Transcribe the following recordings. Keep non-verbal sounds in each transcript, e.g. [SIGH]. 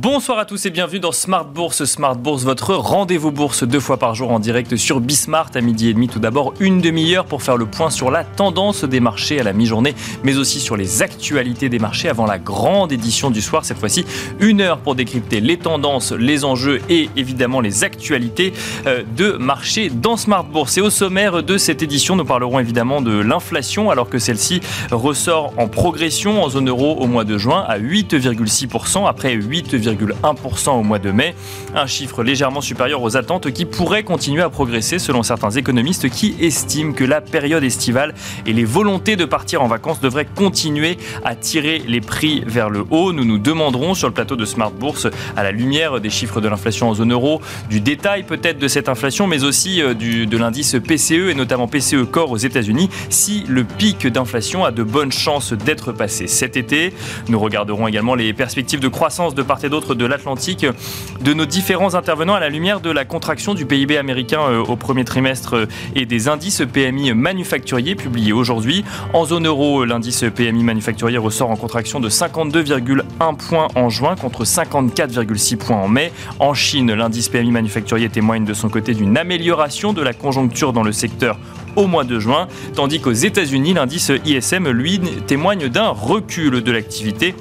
Bonsoir à tous et bienvenue dans Smart Bourse. Smart Bourse, votre rendez-vous bourse deux fois par jour en direct sur Bismart à midi et demi. Tout d'abord, une demi-heure pour faire le point sur la tendance des marchés à la mi-journée, mais aussi sur les actualités des marchés avant la grande édition du soir. Cette fois-ci, une heure pour décrypter les tendances, les enjeux et évidemment les actualités euh, de marché dans Smart Bourse. Et au sommaire de cette édition, nous parlerons évidemment de l'inflation alors que celle-ci ressort en progression en zone euro au mois de juin à 8,6% après 8 2,1% au mois de mai, un chiffre légèrement supérieur aux attentes qui pourrait continuer à progresser selon certains économistes qui estiment que la période estivale et les volontés de partir en vacances devraient continuer à tirer les prix vers le haut. Nous nous demanderons sur le plateau de Smart Bourse, à la lumière des chiffres de l'inflation en zone euro, du détail peut-être de cette inflation, mais aussi euh, de l'indice PCE et notamment PCE Core aux États-Unis, si le pic d'inflation a de bonnes chances d'être passé cet été. Nous regarderons également les perspectives de croissance de part et de l'Atlantique de nos différents intervenants à la lumière de la contraction du PIB américain euh, au premier trimestre euh, et des indices PMI manufacturiers publiés aujourd'hui. En zone euro, l'indice PMI manufacturier ressort en contraction de 52,1 points en juin contre 54,6 points en mai. En Chine, l'indice PMI manufacturier témoigne de son côté d'une amélioration de la conjoncture dans le secteur au mois de juin, tandis qu'aux États-Unis, l'indice ISM, lui, témoigne d'un recul de l'activité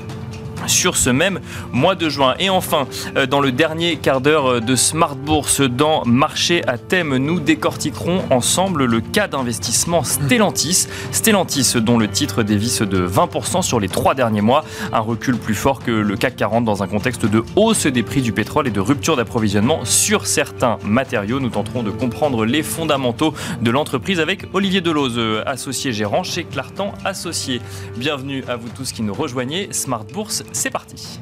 sur ce même mois de juin. Et enfin, euh, dans le dernier quart d'heure euh, de Smart Bourse dans Marché à thème, nous décortiquerons ensemble le cas d'investissement Stellantis. Stellantis dont le titre dévisse de 20% sur les trois derniers mois, un recul plus fort que le CAC 40 dans un contexte de hausse des prix du pétrole et de rupture d'approvisionnement sur certains matériaux. Nous tenterons de comprendre les fondamentaux de l'entreprise avec Olivier euh, associé gérant chez Clartan Associé. Bienvenue à vous tous qui nous rejoignez. Smart Bourse c'est parti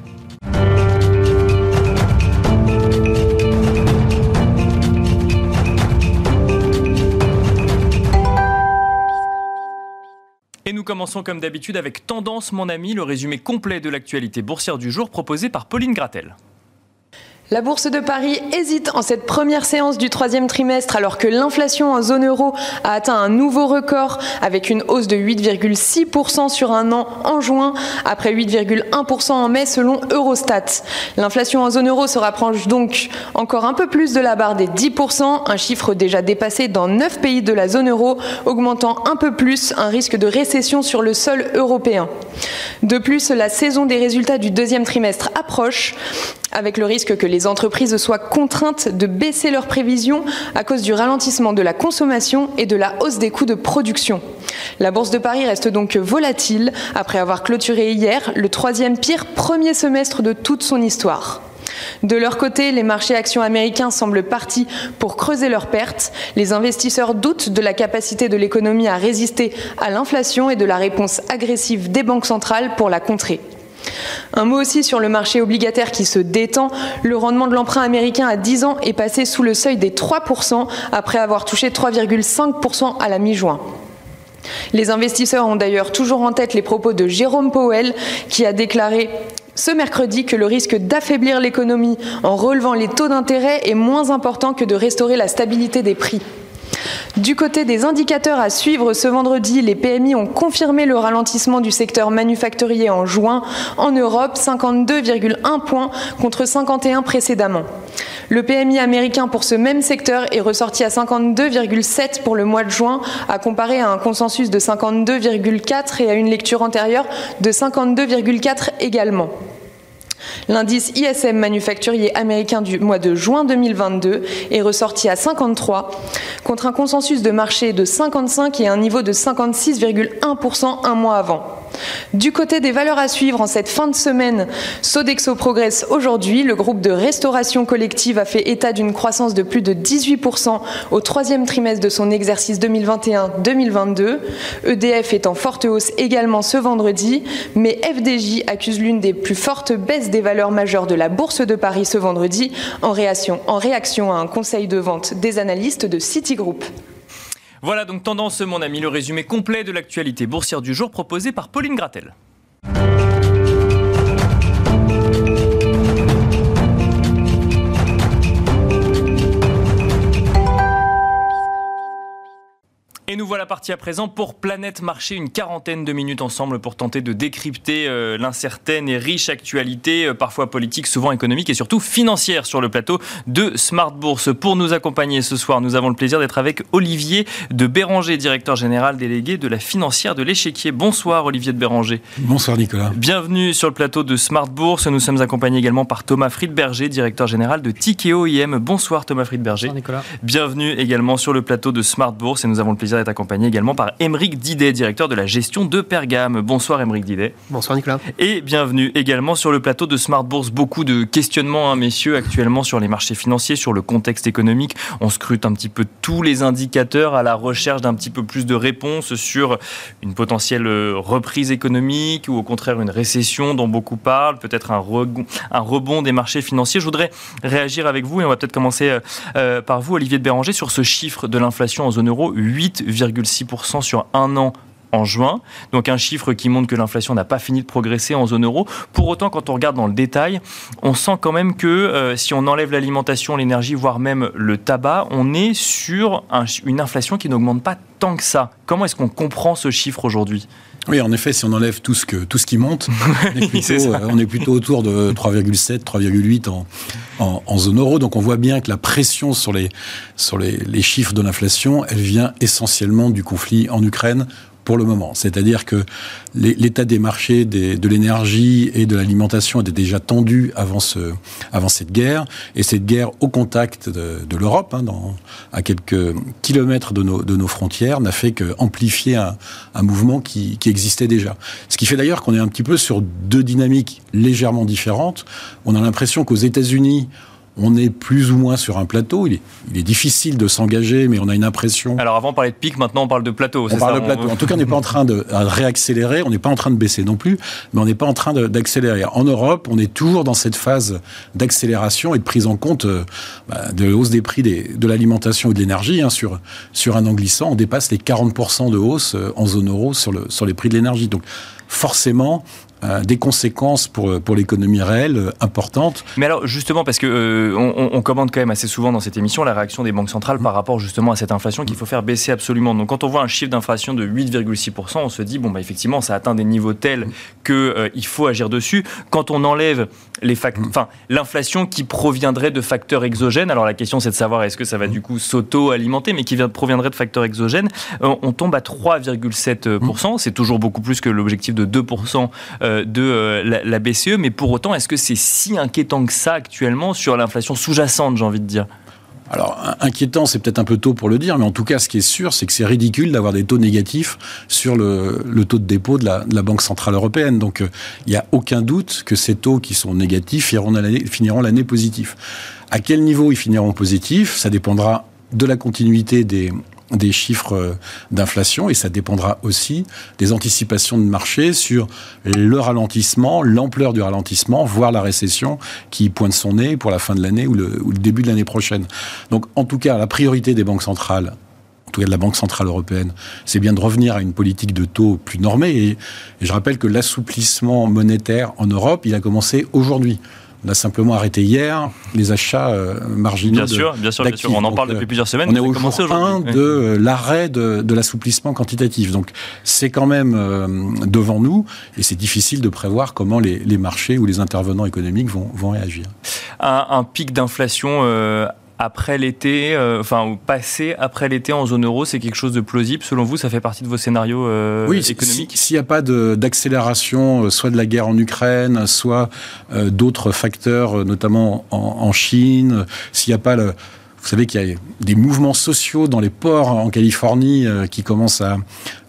Et nous commençons comme d'habitude avec Tendance mon ami, le résumé complet de l'actualité boursière du jour proposé par Pauline Gratel. La bourse de Paris hésite en cette première séance du troisième trimestre alors que l'inflation en zone euro a atteint un nouveau record avec une hausse de 8,6% sur un an en juin après 8,1% en mai selon Eurostat. L'inflation en zone euro se rapproche donc encore un peu plus de la barre des 10%, un chiffre déjà dépassé dans 9 pays de la zone euro, augmentant un peu plus un risque de récession sur le sol européen. De plus, la saison des résultats du deuxième trimestre approche avec le risque que les entreprises soient contraintes de baisser leurs prévisions à cause du ralentissement de la consommation et de la hausse des coûts de production. La bourse de Paris reste donc volatile après avoir clôturé hier le troisième pire premier semestre de toute son histoire. De leur côté, les marchés actions américains semblent partis pour creuser leurs pertes. Les investisseurs doutent de la capacité de l'économie à résister à l'inflation et de la réponse agressive des banques centrales pour la contrer. Un mot aussi sur le marché obligataire qui se détend. Le rendement de l'emprunt américain à 10 ans est passé sous le seuil des 3% après avoir touché 3,5% à la mi-juin. Les investisseurs ont d'ailleurs toujours en tête les propos de Jérôme Powell qui a déclaré ce mercredi que le risque d'affaiblir l'économie en relevant les taux d'intérêt est moins important que de restaurer la stabilité des prix. Du côté des indicateurs à suivre, ce vendredi, les PMI ont confirmé le ralentissement du secteur manufacturier en juin. En Europe, 52,1 points contre 51 précédemment. Le PMI américain pour ce même secteur est ressorti à 52,7 pour le mois de juin, à comparer à un consensus de 52,4 et à une lecture antérieure de 52,4 également. L'indice ISM manufacturier américain du mois de juin 2022 est ressorti à 53 contre un consensus de marché de 55 et un niveau de 56,1% un mois avant. Du côté des valeurs à suivre en cette fin de semaine, Sodexo progresse aujourd'hui. Le groupe de restauration collective a fait état d'une croissance de plus de 18% au troisième trimestre de son exercice 2021-2022. EDF est en forte hausse également ce vendredi, mais FDJ accuse l'une des plus fortes baisses des valeurs majeures de la Bourse de Paris ce vendredi en réaction, en réaction à un conseil de vente des analystes de Citigroup. Voilà donc Tendance, mon ami, le résumé complet de l'actualité boursière du jour proposé par Pauline Gratel. Et nous voilà partis à présent pour Planète Marché, une quarantaine de minutes ensemble pour tenter de décrypter euh, l'incertaine et riche actualité, euh, parfois politique, souvent économique et surtout financière sur le plateau de Smart Bourse. Pour nous accompagner ce soir, nous avons le plaisir d'être avec Olivier de Béranger, directeur général délégué de la financière de l'échiquier. Bonsoir Olivier de Béranger. Bonsoir Nicolas. Bienvenue sur le plateau de Smart Bourse. Nous sommes accompagnés également par Thomas Friedberger, directeur général de Tikeo IM. Bonsoir Thomas Friedberger. Bonsoir Nicolas. Bienvenue également sur le plateau de Smart Bourse et nous avons le plaisir est accompagné également par Émeric Didet, directeur de la gestion de Pergame. Bonsoir Émeric Didet. Bonsoir Nicolas. Et bienvenue également sur le plateau de Smart Bourse. Beaucoup de questionnements, hein, messieurs, actuellement sur les marchés financiers, sur le contexte économique. On scrute un petit peu tous les indicateurs à la recherche d'un petit peu plus de réponses sur une potentielle reprise économique ou au contraire une récession dont beaucoup parlent, peut-être un, un rebond des marchés financiers. Je voudrais réagir avec vous et on va peut-être commencer euh, euh, par vous, Olivier de Béranger, sur ce chiffre de l'inflation en zone euro, 8,6% sur un an en juin. Donc un chiffre qui montre que l'inflation n'a pas fini de progresser en zone euro. Pour autant, quand on regarde dans le détail, on sent quand même que euh, si on enlève l'alimentation, l'énergie, voire même le tabac, on est sur une inflation qui n'augmente pas tant que ça. Comment est-ce qu'on comprend ce chiffre aujourd'hui? Oui, en effet, si on enlève tout ce, que, tout ce qui monte, [LAUGHS] on est plutôt, euh, on est plutôt autour de 3,7, 3,8 en, en, en, zone euro. Donc on voit bien que la pression sur les, sur les, les chiffres de l'inflation, elle vient essentiellement du conflit en Ukraine pour le moment. C'est-à-dire que l'état des marchés de l'énergie et de l'alimentation était déjà tendu avant, ce, avant cette guerre. Et cette guerre au contact de, l'Europe, hein, à quelques kilomètres de nos, de nos frontières, n'a fait qu'amplifier un, un mouvement qui, qui existait déjà. Ce qui fait d'ailleurs qu'on est un petit peu sur deux dynamiques légèrement différentes. On a l'impression qu'aux États-Unis, on est plus ou moins sur un plateau. Il est, difficile de s'engager, mais on a une impression. Alors avant, on parlait de pic, maintenant on parle de plateau. On parle de plateau. En tout cas, on n'est pas en train de réaccélérer, on n'est pas en train de baisser non plus, mais on n'est pas en train d'accélérer. En Europe, on est toujours dans cette phase d'accélération et de prise en compte euh, bah, de hausse des prix de l'alimentation et de l'énergie. Hein, sur, sur un an glissant, on dépasse les 40% de hausse euh, en zone euro sur, le, sur les prix de l'énergie. Donc forcément, des conséquences pour, pour l'économie réelle euh, importantes. Mais alors justement, parce que euh, on, on, commande quand même assez souvent dans cette émission la réaction des banques centrales par rapport justement à cette inflation qu'il faut faire baisser absolument. Donc quand on voit un chiffre d'inflation de 8,6%, on se dit bon bah effectivement ça atteint des niveaux tels que il faut agir dessus. Quand on enlève les enfin l'inflation qui proviendrait de facteurs exogènes, alors la question c'est de savoir est-ce que ça va du coup s'auto-alimenter, mais qui proviendrait de facteurs exogènes, on tombe à 3,7%. C'est toujours beaucoup plus que l'objectif de 2% euh, de euh, la, BCE. Mais pour autant, est-ce que c'est si inquiétant que ça actuellement sur l'inflation sous-jacente, j'ai envie de dire? Alors, inquiétant, c'est peut-être un peu tôt pour le dire, mais en tout cas, ce qui est sûr, c'est que c'est ridicule d'avoir des taux négatifs sur le, taux de dépôt de la, Banque Centrale Européenne. Donc, euh, il n'y a aucun doute que ces taux qui sont négatifs finiront l'année positif. À quel niveau ils finiront positifs? Ça dépendra de la continuité des, des chiffres euh, d'inflation et ça dépendra aussi des anticipations de marché sur le ralentissement, l'ampleur du ralentissement, voire la récession qui pointe son nez pour la fin de l'année ou le, début de l'année prochaine. Donc en tout cas, la priorité des banques centrales en tout cas de la Banque Centrale Européenne, c'est bien de revenir à une politique de taux plus normée. et je rappelle que l'assouplissement monétaire en Europe, il a commencé aujourd'hui. On a simplement arrêté hier les achats euh, marginaux. Bien sûr, bien sûr, bien sûr. On en parle depuis euh, plusieurs semaines. On est au jour 1 de euh, l'arrêt de, de l'assouplissement quantitatif. Donc c'est quand même devant nous et c'est difficile de prévoir comment les, les, marchés ou les intervenants économiques vont, vont réagir. Un, un pic d'inflation après l'été, euh, enfin passer après l'été en zone euro, c'est quelque chose de plausible selon vous? Ça fait partie de vos scénarios euh, oui, économiques? S'il n'y a pas d'accélération, euh, soit de la guerre en Ukraine, soit d'autres facteurs, notamment en, Chine, s'il n'y a pas le, vous savez qu'il y a des mouvements sociaux dans les ports en Californie qui commencent à,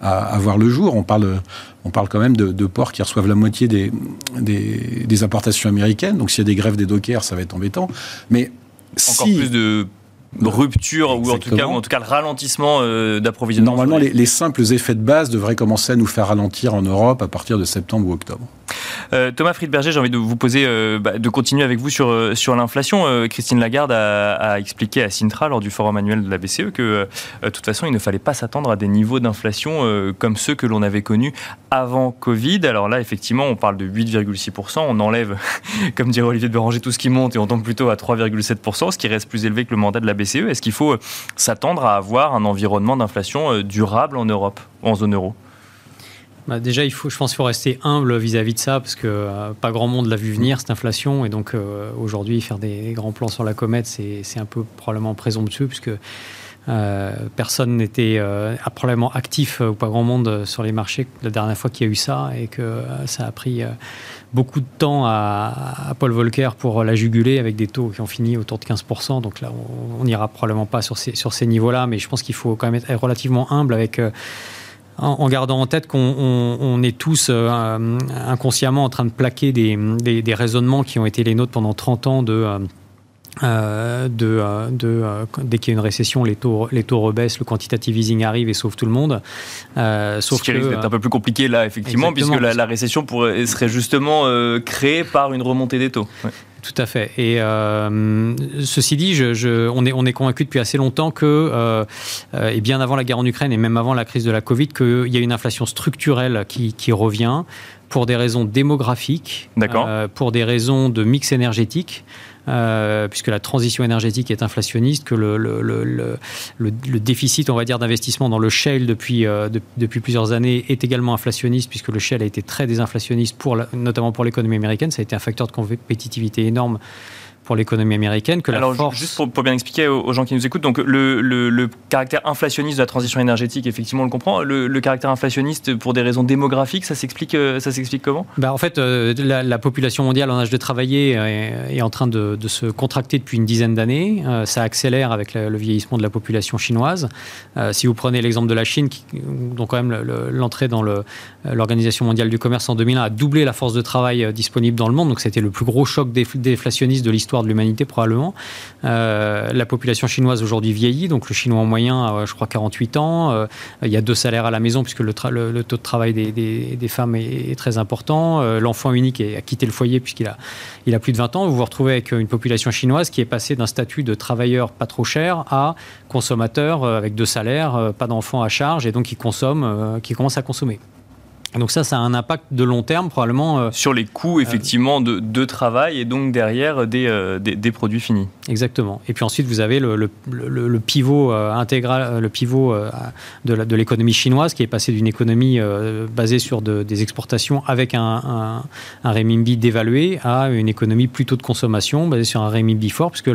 à, voir le jour. On parle, on parle quand même de, de, ports qui reçoivent la moitié des, des, des importations américaines. Donc s'il y a des grèves des dockers, ça va être embêtant. Mais encore plus de rupture ou en, tout cas, ou en tout cas le ralentissement euh, d'approvisionnement. Normalement, les, les, simples effets de base devraient commencer à nous faire ralentir en Europe à partir de septembre ou octobre. Thomas Friedberger, j'ai envie de vous poser, bah, de continuer avec vous sur, sur l'inflation. Christine Lagarde a, expliqué à Sintra lors du forum annuel de la BCE que de toute façon, il ne fallait pas s'attendre à des niveaux d'inflation comme ceux que l'on avait connus avant Covid. Alors là, effectivement, on parle de 8,6%. On enlève, [LAUGHS] comme dirait Olivier de Béranger, tout ce qui monte et on tombe plutôt à 3,7%, ce qui reste plus élevé que le mandat de la BCE. Est-ce qu'il faut euh, s'attendre à avoir un environnement d'inflation euh, durable en Europe, en zone euro? Bah déjà, il faut, je pense qu'il faut rester humble vis-à-vis de ça, parce que euh, pas grand monde l'a vu venir, cette inflation. Et donc, aujourd'hui, faire des grands plans sur la comète, c'est un peu probablement présomptueux, puisque euh, personne n'était euh, probablement actif euh, ou pas grand monde sur les marchés la dernière fois qu'il y a eu ça et que ça a pris beaucoup de temps à, Paul Volcker pour la juguler avec des taux qui ont fini autour de 15%. Donc là, on n'ira probablement pas sur ces, sur ces niveaux-là, mais je pense qu'il faut quand même être relativement humble avec en, gardant en tête qu'on est tous inconsciemment en train de plaquer des, des, des, raisonnements qui ont été les nôtres pendant 30 ans de euh, de, euh, de euh, dès qu'il y a une récession, les taux, les taux rebaissent, le quantitative easing arrive et sauve tout le monde. sauf Ce qui risque d'être un peu plus compliqué là, effectivement, puisque la, récession pourrait, serait justement créée par une remontée des taux. Tout à fait. Et ceci dit, je, on est, on est convaincu depuis assez longtemps que, et bien avant la guerre en Ukraine et même avant la crise de la Covid, qu'il y a une inflation structurelle qui, qui revient pour des raisons démographiques, pour des raisons de mix énergétique. Euh, puisque la transition énergétique est inflationniste, que le, le, le, le déficit, on va dire, d'investissement dans le shale depuis, euh, depuis plusieurs années est également inflationniste, puisque le shale a été très désinflationniste, pour notamment pour l'économie américaine. Ça a été un facteur de compétitivité énorme pour l'économie américaine que Alors, Juste pour, bien expliquer aux, gens qui nous écoutent, donc le, le, caractère inflationniste de la transition énergétique, effectivement, on le comprend. Le, caractère inflationniste pour des raisons démographiques, ça s'explique, euh, ça s'explique comment? Bah, En fait, euh, la, population mondiale en âge de travailler est, en train de, de, se contracter depuis une dizaine d'années. Euh, ça accélère avec le, vieillissement de la population chinoise. si vous prenez l'exemple de la Chine, qui, dont quand même l'entrée dans l'Organisation mondiale du commerce en 2001 a doublé la force de travail disponible dans le monde, donc c'était le plus gros choc déflationniste de l'histoire de l'humanité probablement. Euh, la population chinoise aujourd'hui vieillit, donc le chinois en moyen a, je crois, 48 ans. Euh, il y a deux salaires à la maison puisque le, taux de travail des, femmes est, très important. Euh, l'enfant unique a quitté le foyer puisqu'il a, il a plus de 20 ans. Vous vous retrouvez avec une population chinoise qui est passée d'un statut de travailleur pas trop cher à consommateur avec deux salaires, pas d'enfants à charge et donc qui consomme, qui commence à consommer. Donc ça, ça a un impact de long terme probablement. Euh, Sur les coûts, effectivement, de, de, travail et donc derrière des, euh, des, produits finis. Exactement. Et puis ensuite, vous avez le, le, le, pivot euh, intégral, le pivot de l'économie chinoise qui est passé d'une économie basée sur des exportations avec un, un, un, renminbi dévalué à une économie plutôt de consommation basée sur un renminbi fort, puisque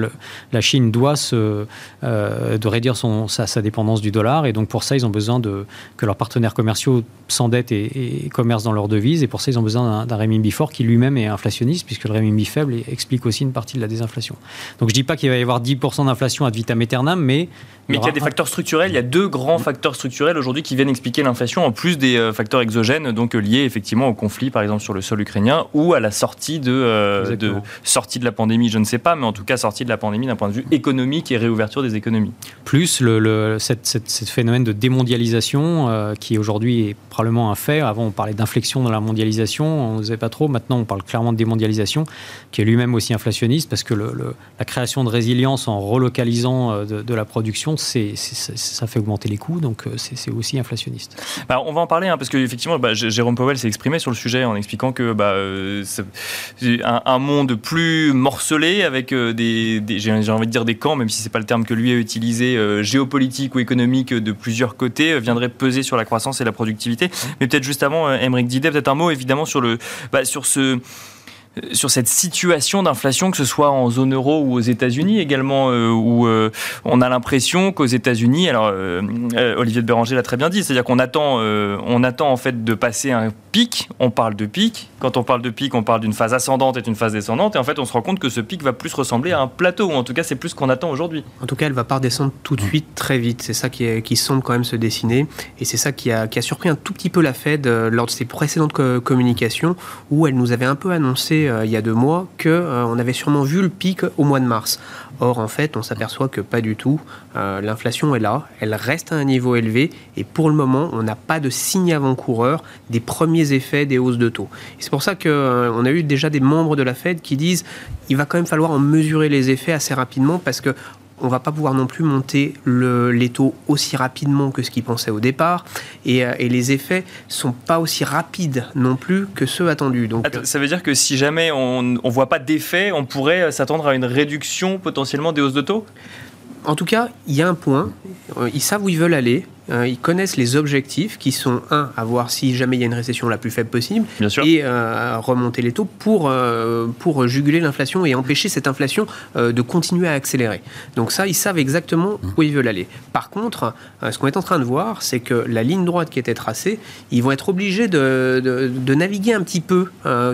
la Chine doit se, de réduire son, sa, sa, dépendance du dollar. Et donc pour ça, ils ont besoin de, que leurs partenaires commerciaux s'endettent et et commercent dans leur devise. Et pour ça, ils ont besoin d'un renminbi fort qui lui-même est inflationniste, puisque le renminbi faible explique aussi une partie de la désinflation. Donc je ne dis pas qu'il va y avoir 10% d'inflation ad vitam aeternam, mais... Mais qu'il y a des facteurs structurels. Il y a deux grands facteurs structurels aujourd'hui qui viennent expliquer l'inflation, en plus des euh, facteurs exogènes, donc liés effectivement au conflit, par exemple, sur le sol ukrainien, ou à la sortie de, euh, de, sortie de la pandémie, je ne sais pas, mais en tout cas sortie de la pandémie d'un point de vue économique et réouverture des économies. Plus le, le cette, phénomène de démondialisation, euh, qui aujourd'hui est probablement un fait. Avant, on parlait d'inflexion dans la mondialisation, on ne savait pas trop. Maintenant, on parle clairement de démondialisation, qui est lui-même aussi inflationniste, parce que la création de résilience en relocalisant euh, de, la production, c'est, ça fait augmenter les coûts, donc euh, c'est, aussi inflationniste. Bah, on va en parler, hein, parce qu'effectivement, bah, Jérôme Powell s'est exprimé sur le sujet en expliquant que bah, euh, un, monde plus morcelé, avec des, j'ai envie de dire des camps, même si c'est pas le terme que lui a utilisé, géopolitique ou économique de plusieurs côtés, viendrait peser sur la croissance et la productivité. Mais peut-être juste avant, Émeric Didet, peut-être un mot évidemment sur, le, bah, sur ce sur cette situation d'inflation, que ce soit en zone euro ou aux États-Unis également, euh, où euh, on a l'impression qu'aux États-Unis, alors euh, Olivier de Béranger l'a très bien dit, c'est-à-dire qu'on attend, on attend en fait de passer un pic. On parle de pic. Quand on parle de pic, on parle d'une phase ascendante et d'une phase descendante. Et en fait, on se rend compte que ce pic va plus ressembler à un plateau, ou en tout cas, c'est plus ce qu'on attend aujourd'hui. En tout cas, elle va pas redescendre tout de suite, très vite. C'est ça qui, est, qui semble quand même se dessiner, et c'est ça qui a, qui a surpris un tout petit peu la Fed lors de ses précédentes communications, où elle nous avait un peu annoncé disait il y a deux mois qu'on avait sûrement vu le pic au mois de mars. Or, en fait, on s'aperçoit que pas du tout. L'inflation est là, elle reste à un niveau élevé et pour le moment, on n'a pas de signe avant-coureur des premiers effets des hausses de taux. C'est pour ça qu'on a eu déjà des membres de la Fed qui disent il va quand même falloir en mesurer les effets assez rapidement parce que on va pas pouvoir non plus monter le, les taux aussi rapidement que ce qu'ils pensaient au départ. Et, euh, les effets sont pas aussi rapides non plus que ceux attendus. Donc, ça veut dire que si jamais on ne voit pas d'effet, on pourrait euh, s'attendre à une réduction potentiellement des hausses de taux? En tout cas, il y a un point, euh, ils savent où ils veulent aller, euh, ils connaissent les objectifs qui sont, un, à voir si jamais il y a une récession la plus faible possible, et euh, remonter les taux pour, pour juguler l'inflation et empêcher cette inflation de continuer à accélérer. Donc ça, ils savent exactement mmh. où ils veulent aller. Par contre, ce qu'on est en train de voir, c'est que la ligne droite qui était tracée, ils vont être obligés de, de naviguer un petit peu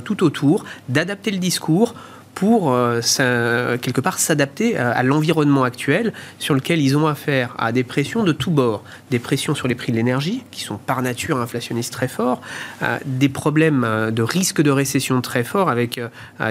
tout autour, d'adapter le discours pour euh, quelque part s'adapter à, l'environnement actuel sur lequel ils ont affaire à des pressions de tous bords. Des pressions sur les prix de l'énergie, qui sont par nature inflationnistes très forts, euh, des problèmes euh, de risque de récession très forts, avec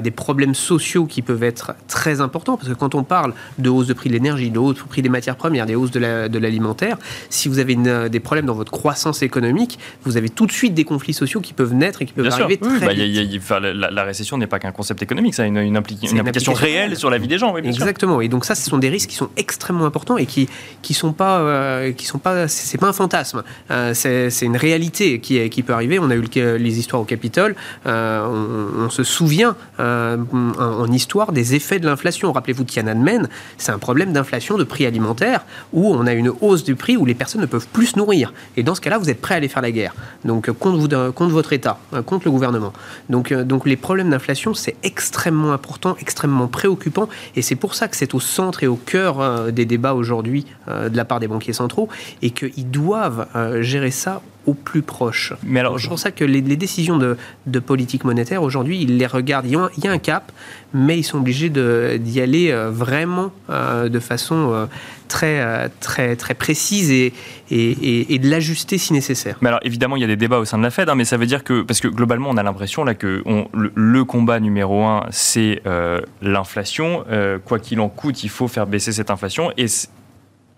des problèmes sociaux qui peuvent être très importants, parce que quand on parle de hausse de prix de l'énergie, de hausse de prix des matières premières, des hausses de l'alimentaire, si vous avez des problèmes dans votre croissance économique, vous avez tout de suite des conflits sociaux qui peuvent naître et qui peuvent arriver très bah, vite. la, récession n'est pas qu'un concept économique, ça a une une, application, réelle sur la vie des gens. Exactement. Et donc ça, ce sont des risques qui sont extrêmement importants et qui qui sont pas euh, qui sont pas c'est pas un fantasme. Euh, c'est une réalité qui qui peut arriver. On a eu les histoires au Capitole. Euh, on, se souvient en, histoire des effets de l'inflation. Rappelez-vous Tiananmen, c'est un problème d'inflation de prix alimentaires où on a une hausse du prix où les personnes ne peuvent plus se nourrir. Et dans ce cas-là, vous êtes prêt à aller faire la guerre. Donc contre vous, contre votre État, contre le gouvernement. Donc donc les problèmes d'inflation, c'est extrêmement important extrêmement préoccupant et c'est pour ça que c'est au centre et au cœur euh, des débats aujourd'hui euh, de la part des banquiers centraux et qu'ils doivent euh, gérer ça au plus proche. Mais alors, c'est pour ça que les, décisions de, de, politique monétaire aujourd'hui, ils les regardent. Il y, a un, cap, mais ils sont obligés d'y aller vraiment de façon très, très, très précise et, et, et, de l'ajuster si nécessaire. Mais alors évidemment, il y a des débats au sein de la Fed, hein, mais ça veut dire que parce que globalement, on a l'impression là que on, le, combat numéro un, c'est euh, l'inflation. Euh, quoi qu'il en coûte, il faut faire baisser cette inflation. Et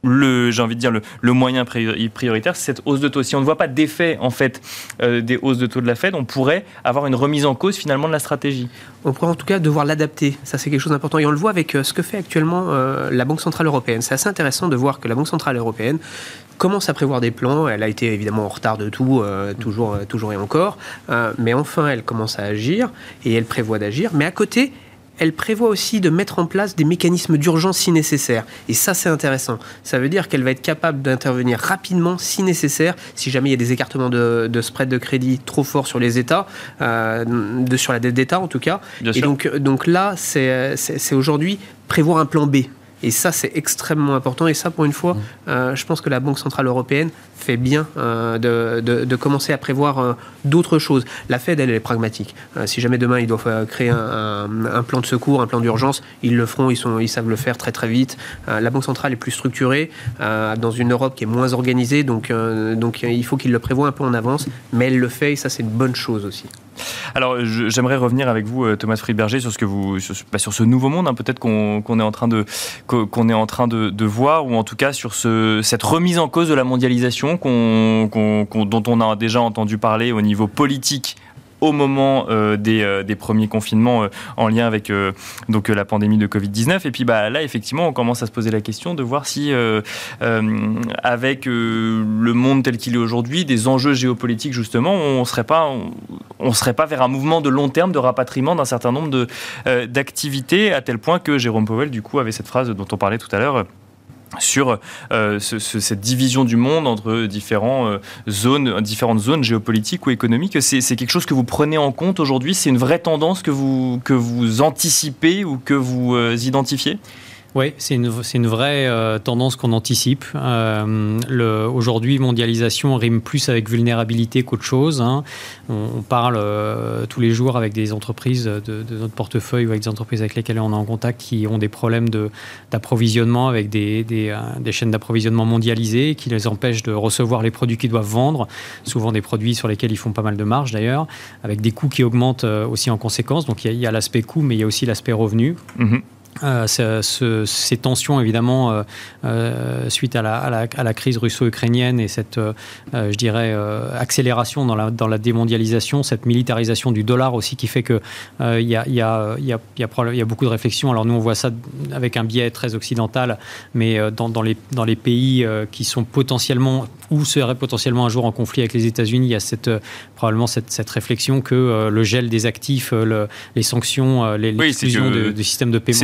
le, j'ai envie de dire, le, moyen prioritaire, c'est cette hausse de taux. Si on ne voit pas d'effet, en fait, euh, des hausses de taux de la Fed, on pourrait avoir une remise en cause, finalement, de la stratégie. On pourrait en tout cas devoir l'adapter. Ça, c'est quelque chose d'important. Et on le voit avec ce que fait actuellement la Banque Centrale Européenne. C'est assez intéressant de voir que la Banque Centrale Européenne commence à prévoir des plans. Elle a été évidemment en retard de tout, euh, toujours, euh, toujours et encore. Euh, mais enfin, elle commence à agir et elle prévoit d'agir. Mais à côté, elle prévoit aussi de mettre en place des mécanismes d'urgence si nécessaire. Et ça, c'est intéressant. Ça veut dire qu'elle va être capable d'intervenir rapidement si nécessaire, si jamais il y a des écartements de, spread de crédit trop forts sur les États, de, sur la dette d'État en tout cas. et donc, donc là, c'est aujourd'hui prévoir un plan B. Et ça, c'est extrêmement important. Et ça, pour une fois, mmh. euh, je pense que la Banque Centrale Européenne fait bien euh, de, de, commencer à prévoir euh, d'autres choses. La Fed, elle, est pragmatique. si jamais demain, ils doivent créer un, un, plan de secours, un plan d'urgence, ils le feront, ils, sont, ils savent le faire très très vite. la Banque Centrale est plus structurée, dans une Europe qui est moins organisée, donc, donc il faut qu'il le prévoit un peu en avance, mais elle le fait, et ça, c'est une bonne chose aussi. Alors, j'aimerais revenir avec vous, euh, Thomas Friedberger, sur ce que vous, sur, bah, nouveau monde, hein, peut-être qu'on est en train de voir, ou en tout cas sur ce, cette remise en cause de la mondialisation dont on a déjà entendu parler au niveau politique au moment euh, des, euh, des, premiers confinements euh, en lien avec donc la pandémie de Covid-19. Et puis bah, là, effectivement, on commence à se poser la question de voir si, avec le monde tel qu'il est aujourd'hui, des enjeux géopolitiques justement, on serait pas, on, serait pas vers un mouvement de long terme de rapatriement d'un certain nombre d'activités, à tel point que Jérôme Powell, du coup, avait cette phrase dont on parlait tout à l'heure sur euh, cette division du monde entre euh, zones, différentes zones géopolitiques ou économiques. C'est quelque chose que vous prenez en compte aujourd'hui? C'est une vraie tendance que vous, que vous anticipez ou que vous euh, identifiez? Oui, c'est une, vraie euh, tendance qu'on anticipe. Euh, Aujourd'hui, mondialisation rime plus avec vulnérabilité qu'autre chose. Hein. On, parle euh, tous les jours avec des entreprises de, notre portefeuille ou avec des entreprises avec lesquelles on est en contact qui ont des problèmes d'approvisionnement avec des, chaînes d'approvisionnement mondialisées qui les empêchent de recevoir les produits qu'ils doivent vendre, souvent des produits sur lesquels ils font pas mal de marge d'ailleurs, avec des coûts qui augmentent aussi en conséquence. Donc il y a, l'aspect coût, mais il y a aussi l'aspect revenu. Mm-hmm. Euh, ce, ces tensions, évidemment, euh, euh, suite à la, à, la, à la, crise russo-ukrainienne et cette, euh, je dirais, accélération dans la, dans la démondialisation, cette militarisation du dollar aussi qui fait qu'il il y, a, y, a, y, a, y, a, y a beaucoup de réflexions. Alors nous, on voit ça avec un biais très occidental, mais dans, dans, les, dans les pays qui sont potentiellement ou seraient potentiellement un jour en conflit avec les États-Unis, il y a cette, probablement cette, cette réflexion que le gel des actifs, le, les sanctions, l'exclusion oui, des systèmes de paiement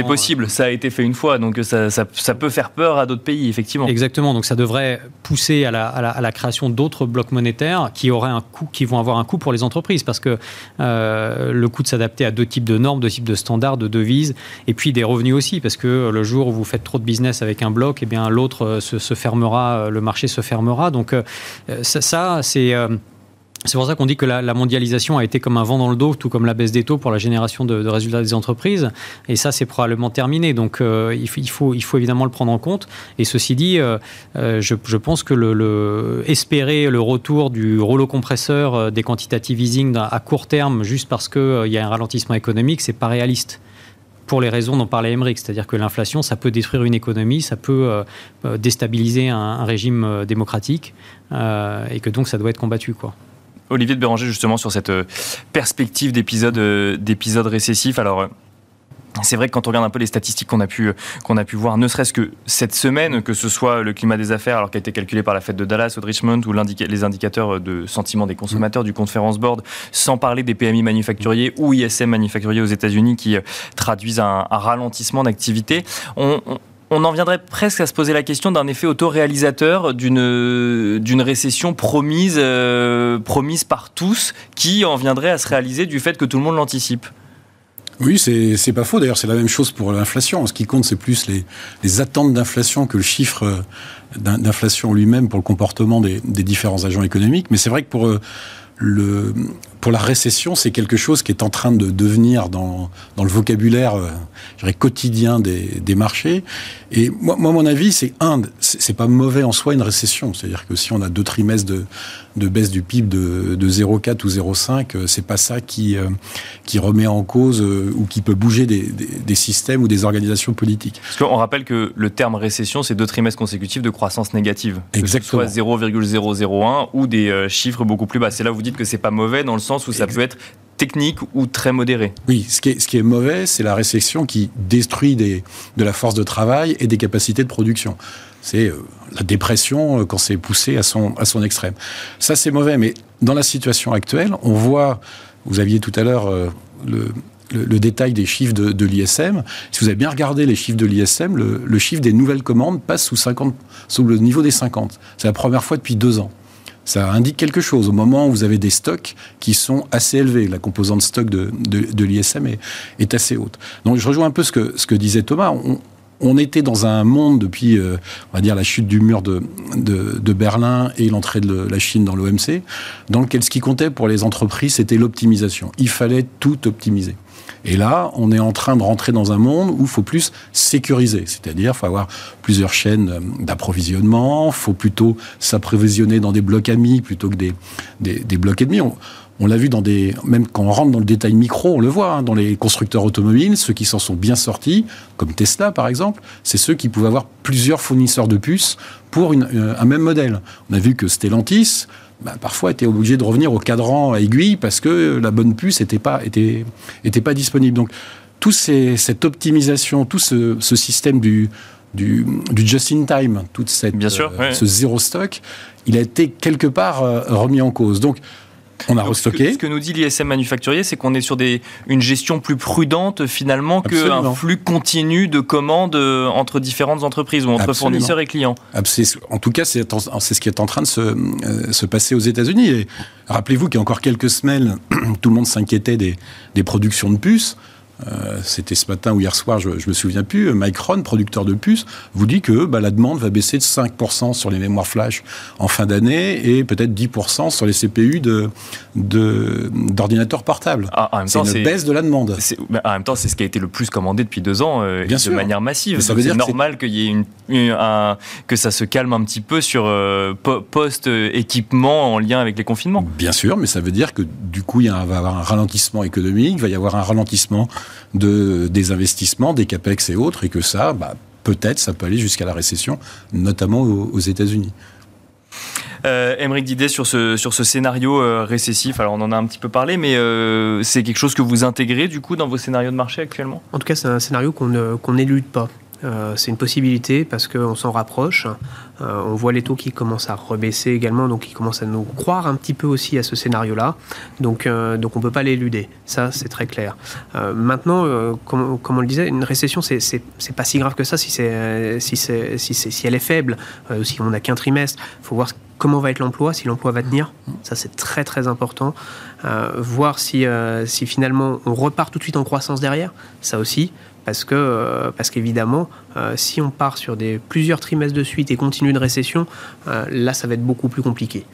ça a été fait une fois, donc ça, ça, peut faire peur à d'autres pays, effectivement. Exactement, donc ça devrait pousser à la, création d'autres blocs monétaires qui auraient un coût, qui vont avoir un coût pour les entreprises, parce que euh, le coût de s'adapter à deux types de normes, deux types de standards, de devises, et puis des revenus aussi, parce que le jour où vous faites trop de business avec un bloc, et eh bien l'autre se, se, fermera, le marché se fermera. Donc euh, ça, c'est euh, c'est pour ça qu'on dit que la, mondialisation a été comme un vent dans le dos, tout comme la baisse des taux pour la génération de, résultats des entreprises. Et ça, c'est probablement terminé. Donc, euh, il, faut, évidemment le prendre en compte. Et ceci dit, euh, euh, je, pense que espérer le retour du rouleau compresseur des quantitative easing à court terme, juste parce qu'il y a un ralentissement économique, c'est pas réaliste pour les raisons dont parlait Emmerich, c'est-à-dire que l'inflation, ça peut détruire une économie, ça peut déstabiliser un, régime démocratique, et que donc ça doit être combattu. Quoi. Olivier de Béranger, justement, sur cette euh, perspective d'épisode euh, d'épisode récessif. Alors, euh, c'est vrai que quand on regarde un peu les statistiques qu'on a pu qu'on a pu voir, ne serait-ce que cette semaine, que ce soit le climat des affaires, alors qui a été calculé par la fête de Dallas ou de Richmond, ou les indicateurs de sentiment des consommateurs du Conference Board, sans parler des PMI manufacturiers ou ISM manufacturiers aux États-Unis qui traduisent un, un ralentissement d'activité. On, on on en viendrait presque à se poser la question d'un effet autoréalisateur, d'une récession promise euh, promise par tous, qui en viendrait à se réaliser du fait que tout le monde l'anticipe. Oui, c'est pas faux. D'ailleurs, c'est la même chose pour l'inflation. Ce qui compte, c'est plus les, attentes d'inflation que le chiffre euh, d'inflation lui-même pour le comportement des, des, différents agents économiques. Mais c'est vrai que pour euh, le, pour la récession, c'est quelque chose qui est en train de devenir dans, dans le vocabulaire euh, quotidien des, des, marchés. Et moi, moi mon avis, c'est un, c'est pas mauvais en soi une récession. C'est-à-dire que si on a deux trimestres de, de baisse du PIB de, de 0,4 ou 0,5, euh, c'est pas ça qui, euh, qui remet en cause euh, ou qui peut bouger des, des, des, systèmes ou des organisations politiques. Parce qu'on rappelle que le terme récession, c'est deux trimestres consécutifs de croissance négative. Exactement. Que ce soit 0,001 ou des chiffres beaucoup plus bas. C'est là où vous dites que c'est pas mauvais dans le sens où ça peut être technique ou très modéré. Oui, ce qui est, ce qui est mauvais, c'est la récession qui détruit des, de la force de travail et des capacités de production. C'est euh, la dépression euh, quand c'est poussé à son, à son extrême. Ça, c'est mauvais, mais dans la situation actuelle, on voit, vous aviez tout à l'heure euh, le, détail des chiffres de, l'ISM. Si vous avez bien regardé les chiffres de l'ISM, le, chiffre des nouvelles commandes passe sous, 50, sous le niveau des 50. C'est la première fois depuis deux ans ça indique quelque chose. Au moment où vous avez des stocks qui sont assez élevés, la composante stock de, de, de l'ISM est, assez haute. Donc je rejoins un peu ce que, ce que disait Thomas. On était dans un monde depuis, euh, on va dire, la chute du mur de, de, Berlin et l'entrée de la Chine dans l'OMC, dans lequel ce qui comptait pour les entreprises, c'était l'optimisation. Il fallait tout optimiser. Et là, on est en train de rentrer dans un monde où il faut plus sécuriser, c'est-à-dire il faut avoir plusieurs chaînes d'approvisionnement, il faut plutôt s'approvisionner dans des blocs amis plutôt que des, des, blocs ennemis. On l'a vu dans des, même quand on rentre dans le détail micro, on le voit hein, dans les constructeurs automobiles, ceux qui s'en sont bien sortis, comme Tesla par exemple, c'est ceux qui pouvaient avoir plusieurs fournisseurs de puces pour une, euh, un même modèle. On a vu que Stellantis, bah, parfois était obligé de revenir au cadran à aiguille parce que la bonne puce n'était pas, était, était pas disponible. Donc, tout ces, cette optimisation, tout ce, ce système du, du, du just-in-time, tout euh, ouais. ce zéro stock, il a été quelque part euh, remis en cause. Donc, on a Donc, restocké. Ce que, ce que, nous dit l'ISM manufacturier, c'est qu'on est sur des, une gestion plus prudente finalement qu'un flux continu de commandes euh, entre différentes entreprises ou entre Absolument. fournisseurs et clients. En tout cas, c'est ce qui est en train de se, euh, se passer aux États-Unis. Et rappelez-vous qu'il y a encore quelques semaines, [CLEARS THROAT] tout le monde s'inquiétait des, des, productions de puces. Euh, c'était ce matin ou hier soir, je, ne me souviens plus, Micron, producteur de puces, vous dit que bah, la demande va baisser de 5% sur les mémoires flash en fin d'année et peut-être 10% sur les CPU de, d'ordinateurs portables. Ah, c'est une baisse de la demande. en même temps, c'est ce qui a été le plus commandé depuis deux ans, euh, de manière massive. C'est normal qu'il y ait une, que ça se calme un petit peu sur euh, post-équipement en lien avec les confinements. Bien sûr, mais ça veut dire que du coup, il va y avoir un ralentissement économique, il va y avoir un ralentissement de, des investissements, des capex et autres, et que ça, bah, peut-être, ça peut aller jusqu'à la récession, notamment aux, États-Unis. Euh, Émeric Didet, sur ce, sur ce scénario euh, récessif, alors on en a un petit peu parlé, mais euh, c'est quelque chose que vous intégrez du coup dans vos scénarios de marché actuellement? En tout cas, c'est un scénario qu'on n'élude pas. Euh, c'est une possibilité parce qu'on s'en rapproche. Euh, on voit les taux qui commencent à rebaisser également, donc ils commencent à nous croire un petit peu aussi à ce scénario-là. Donc, euh, donc on ne peut pas l'éluder. Ça, c'est très clair. maintenant, comme, on le disait, une récession, c'est, pas si grave que ça si, si, si, si elle est faible, si on n'a qu'un trimestre. Il faut voir comment va être l'emploi, si l'emploi va tenir. Ça, c'est très très important. voir si, si finalement on repart tout de suite en croissance derrière. Ça aussi parce que euh, parce qu'évidemment, euh, si on part sur des plusieurs trimestres de suite et continue de récession, euh, là, ça va être beaucoup plus compliqué,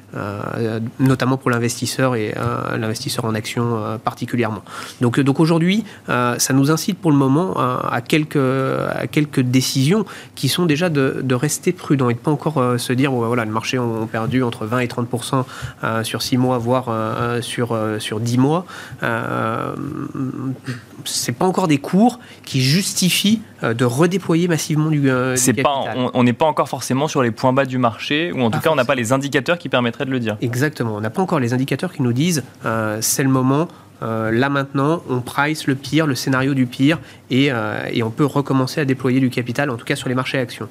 notamment pour l'investisseur et l'investisseur en action particulièrement. Donc donc aujourd'hui, ça nous incite pour le moment à quelques à quelques décisions qui sont déjà de, de rester prudent et de pas encore se dire bon, voilà le marché ont perdu entre 20 et 30% sur 6 mois, voire sur sur 10 mois. c'est pas encore des cours qui justifie euh, de redéployer massivement du, euh, capital. Pas, on n'est pas encore forcément sur les points bas du marché, ou en tout cas on n'a pas les indicateurs qui permettraient de le dire. Exactement, on n'a pas encore les indicateurs qui nous disent euh, c'est le moment, euh, là maintenant, on price le pire, le scénario du pire, et, euh, et, on peut recommencer à déployer du capital, en tout cas sur les marchés actions.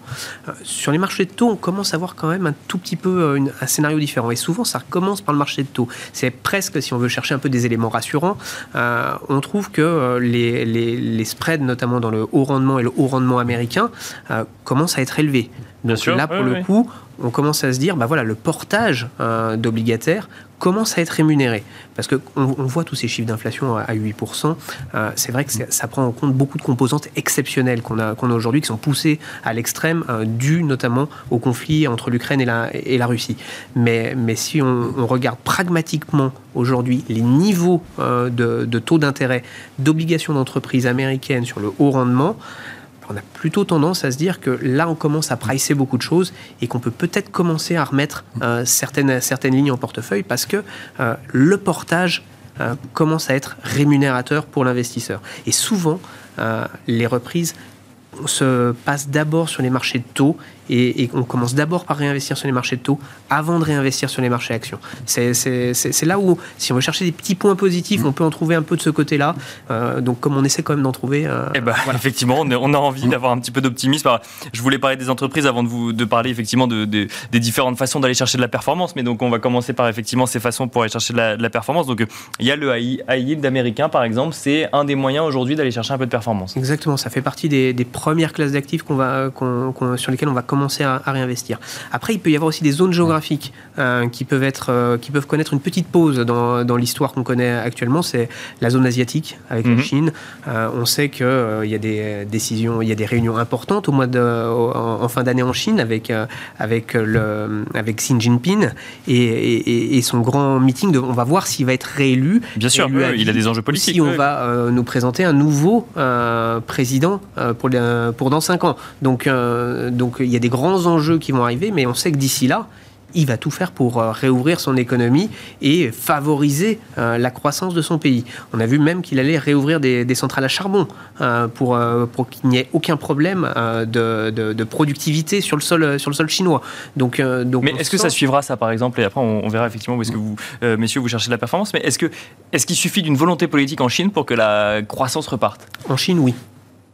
Euh, sur les marchés de taux, on commence à voir quand même un tout petit peu un scénario différent. Et souvent, ça commence par le marché de taux. C'est presque, si on veut chercher un peu des éléments rassurants, on trouve que les, les, les, spreads, notamment dans le haut rendement et le haut rendement américain, commencent à être élevés. Bien sûr. Là, pour le coup, on commence à se dire, bah voilà, le portage d'obligataires commence à être rémunéré. Parce qu'on on voit tous ces chiffres d'inflation à 8%. Euh, c'est vrai que ça prend en compte beaucoup de composantes exceptionnelles qu'on a, a aujourd'hui, qui sont poussées à l'extrême, euh, dues notamment au conflit entre l'Ukraine et la, et la Russie. Mais, mais si on, regarde pragmatiquement aujourd'hui les niveaux euh, de, de taux d'intérêt d'obligations d'entreprises américaines sur le haut rendement, on a plutôt tendance à se dire que là, on commence à pricer beaucoup de choses et qu'on peut peut-être commencer à remettre euh, certaines, lignes en portefeuille parce que euh, le portage euh, commence à être rémunérateur pour l'investisseur. Et souvent, les reprises se passent d'abord sur les marchés de taux et, on commence d'abord par réinvestir sur les marchés de taux avant de réinvestir sur les marchés actions. C'est là où, si on veut chercher des petits points positifs, on peut en trouver un peu de ce côté-là. Euh, donc, comme on essaie quand même d'en trouver. Euh, eh ben, Effectivement, on a envie d'avoir un petit peu d'optimisme. Je voulais parler des entreprises avant de vous de parler effectivement de, des différentes façons d'aller chercher de la performance. Mais donc, on va commencer par effectivement ces façons pour aller chercher de la, performance. Donc, il y a le high, yield américain, par exemple. C'est un des moyens aujourd'hui d'aller chercher un peu de performance. Exactement. Ça fait partie des, premières classes d'actifs qu'on va, sur lesquelles on va commencer commencer à, réinvestir. Après, il peut y avoir aussi des zones géographiques euh, qui, peuvent être, euh, qui peuvent connaître une petite pause dans, dans l'histoire qu'on connaît actuellement. C'est la zone asiatique avec la mhm. Chine. Euh, on sait qu'il il y a des décisions, il y a des réunions importantes au mois de, en, fin d'année en Chine avec, avec, le, avec Xi Jinping et, et, son grand meeting. De, on va voir s'il va être réélu. Bien sûr, il a des enjeux politiques. Si on va nous présenter un nouveau président pour, pour dans 5 ans. Donc, donc il y a des grands enjeux qui vont arriver, mais on sait que d'ici là, il va tout faire pour euh, réouvrir son économie et favoriser euh, la croissance de son pays. On a vu même qu'il allait réouvrir des, centrales à charbon euh, pour, pour qu'il n'y ait aucun problème de, productivité sur le sol, sur le sol chinois. Donc, donc mais est-ce que ça suivra ça par exemple Et après on, verra effectivement où est-ce que vous, messieurs, vous cherchez de la performance. Mais est-ce que est-ce qu'il suffit d'une volonté politique en Chine pour que la croissance reparte? En Chine, oui.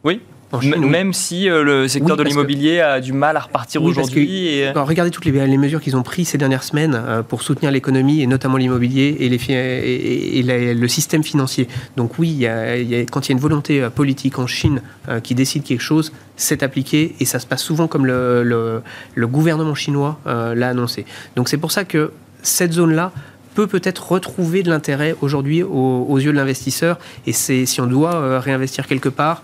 Oui? Même si euh, le secteur de l'immobilier a du mal à repartir aujourd'hui. Et... regardez toutes les, mesures qu'ils ont prises ces dernières semaines euh, pour soutenir l'économie et notamment l'immobilier et, les, et, le système financier. Donc oui, quand il y a une volonté euh, politique en Chine qui décide quelque chose, c'est appliqué et ça se passe souvent comme le, le gouvernement chinois l'a annoncé. Donc c'est pour ça que cette zone-là peut peut-être retrouver de l'intérêt aujourd'hui aux, yeux de l'investisseur. Et c'est si on doit euh, réinvestir quelque part,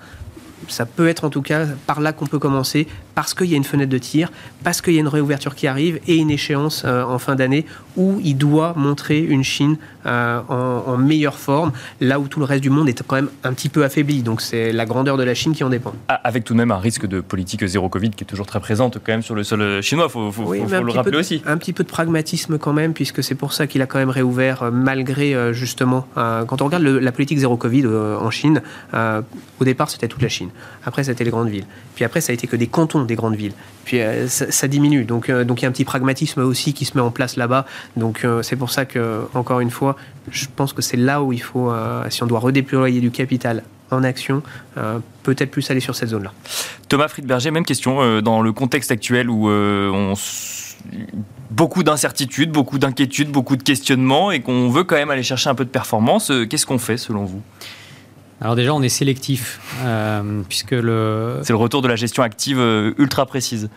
ça peut être en tout cas par là qu'on peut commencer, parce qu'il y a une fenêtre de tir, parce qu'il y a une réouverture qui arrive et une échéance euh, en fin d'année où il doit montrer une Chine euh, en, meilleure forme, là où tout le reste du monde est quand même un petit peu affaibli. Donc c'est la grandeur de la Chine qui en dépend. Ah, avec tout de même un risque de politique zéro Covid qui est toujours très présente quand même sur le sol euh, chinois, il faut, faut, le rappeler aussi. Un petit peu de pragmatisme quand même, puisque c'est pour ça qu'il a quand même réouvert malgré justement, quand on regarde la politique zéro Covid en Chine, au départ c'était toute la Chine. Après, c'était les grandes villes. Puis après, ça a été que des cantons des grandes villes. Puis euh, ça, diminue. Donc, euh, donc il y a un petit pragmatisme aussi qui se met en place là-bas. Donc euh, c'est pour ça que, encore une fois, je pense que c'est là où il faut, si on doit redéployer du capital en action, peut-être plus aller sur cette zone-là. Thomas Friedberger, même question. dans le contexte actuel où on beaucoup d'incertitudes, beaucoup d'inquiétudes, beaucoup de questionnements et qu'on veut quand même aller chercher un peu de performance, qu'est-ce qu'on fait selon vous? Alors déjà, on est sélectif, euh, puisque le... C'est le retour de la gestion active euh, ultra précise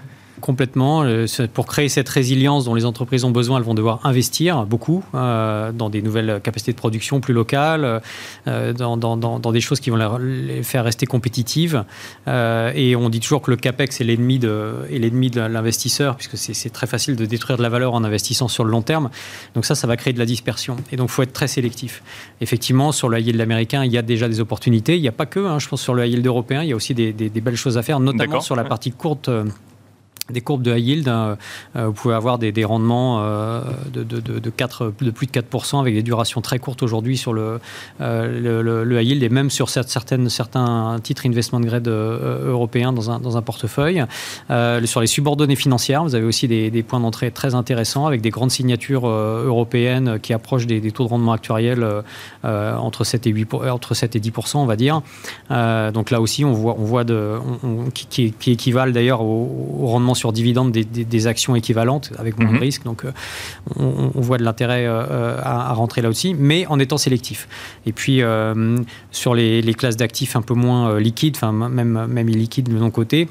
complètement. Pour créer cette résilience dont les entreprises ont besoin, elles vont devoir investir beaucoup euh, dans des nouvelles capacités de production plus locales, euh, dans, dans, dans, des choses qui vont les faire rester compétitives. Euh, et on dit toujours que le CAPEX est l'ennemi de, l'ennemi de l'investisseur, puisque c'est très facile de détruire de la valeur en investissant sur le long terme. Donc ça, ça va créer de la dispersion. Et donc, il faut être très sélectif. Effectivement, sur le high yield américain, il y a déjà des opportunités. Il n'y a pas que, hein, je pense, sur le high yield européen, il y a aussi des, des belles choses à faire, notamment sur la partie courte des courbes de high yield, hein, euh, vous pouvez avoir des, rendements euh, de, de, de, 4, de plus de 4% avec des durations très courtes aujourd'hui sur le, euh, le, high yield et même sur certaines, certains titres investment grade européens dans un, dans un portefeuille. sur les subordonnées financières, vous avez aussi des, points d'entrée très intéressants avec des grandes signatures européennes qui approchent des, taux de rendement actuels entre, 7 et 8, entre 7 et 10%, on va dire. donc là aussi, on voit, on voit qui, qui, équivalent d'ailleurs au rendement sur dividendes des, actions équivalentes avec moins de mhm. risque. Donc, euh, on, voit de l'intérêt euh, euh, à, rentrer là aussi, mais en étant sélectif. Et puis, sur les, classes d'actifs un peu moins liquides, enfin même, même illiquides de mon côté,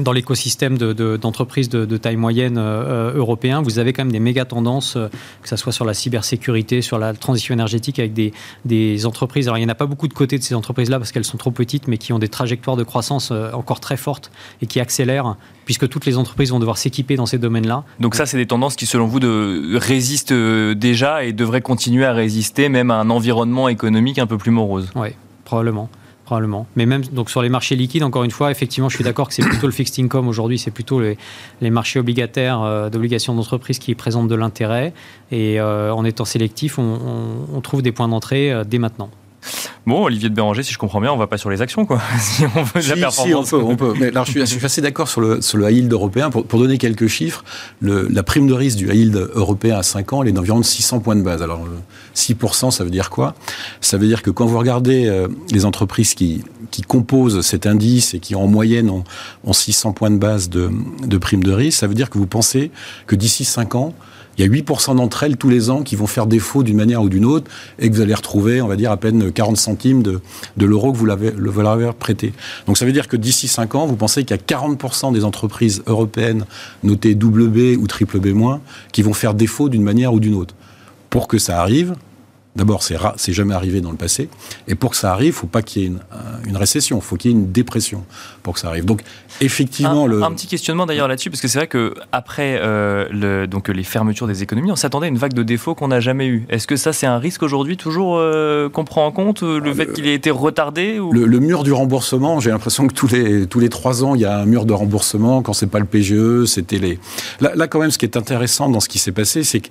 dans l'écosystème d'entreprises de, de, taille moyenne euh, européen, vous avez quand même des méga tendances, que ce soit sur la cybersécurité, sur la transition énergétique, avec des, des entreprises. Alors, il n'y en a pas beaucoup de côté de ces entreprises-là parce qu'elles sont trop petites, mais qui ont des trajectoires de croissance encore très fortes et qui accélèrent puisque toutes les entreprises vont devoir s'équiper dans ces domaines-là. Donc ça, c'est des tendances qui, selon vous, de, résistent euh, déjà et devraient continuer à résister même à un environnement économique un peu plus morose Oui, probablement. Probablement. Mais même donc sur les marchés liquides, encore une fois, effectivement, je suis d'accord que c'est plutôt le fixed income aujourd'hui, c'est plutôt les, marchés obligataires euh, d'obligations d'entreprise qui présentent de l'intérêt. Et euh, en étant sélectif, on trouve des points d'entrée dès maintenant. Bon, Olivier de Béranger, si je comprends bien, on va pas sur les actions, quoi. [LAUGHS] si on veut la performance. Si, on peut, Mais je, suis, assez d'accord sur le, sur le high yield européen. Pour, donner quelques chiffres, le, la prime de risque du high yield européen à 5 ans, elle est d'environ de 600 points de base. Alors, 6%, ça veut dire quoi? Ça veut dire que quand vous regardez euh, les entreprises qui, qui composent cet indice et qui, en moyenne, ont, ont 600 points de base de, de prime de risque, ça veut dire que vous pensez que d'ici 5 ans, il y a 8% d'entre elles tous les ans qui vont faire défaut d'une manière ou d'une autre et que vous allez retrouver, on va dire, à peine 40 centimes de, l'euro que vous l'avez, le, prêté. Donc ça veut dire que d'ici 5 ans, vous pensez qu'il y a 40% des entreprises européennes notées double B ou triple B- qui vont faire défaut d'une manière ou d'une autre. Pour que ça arrive, D'abord, c'est c'est jamais arrivé dans le passé. Et pour que ça arrive, il faut pas qu'il y ait une, une récession, il faut qu'il y ait une dépression pour que ça arrive. Donc, effectivement, un, le... un petit questionnement d'ailleurs là-dessus, parce que c'est vrai que après euh, le, donc les fermetures des économies, on s'attendait à une vague de défauts qu'on n'a jamais eu. Est-ce que ça, c'est un risque aujourd'hui toujours euh, qu'on prend en compte, le ah, fait qu'il ait été retardé ou... le, mur du remboursement, j'ai l'impression que tous les tous les trois ans, il y a un mur de remboursement. Quand c'est pas le PGE, c'était les. Là, là, quand même, ce qui est intéressant dans ce qui s'est passé, c'est que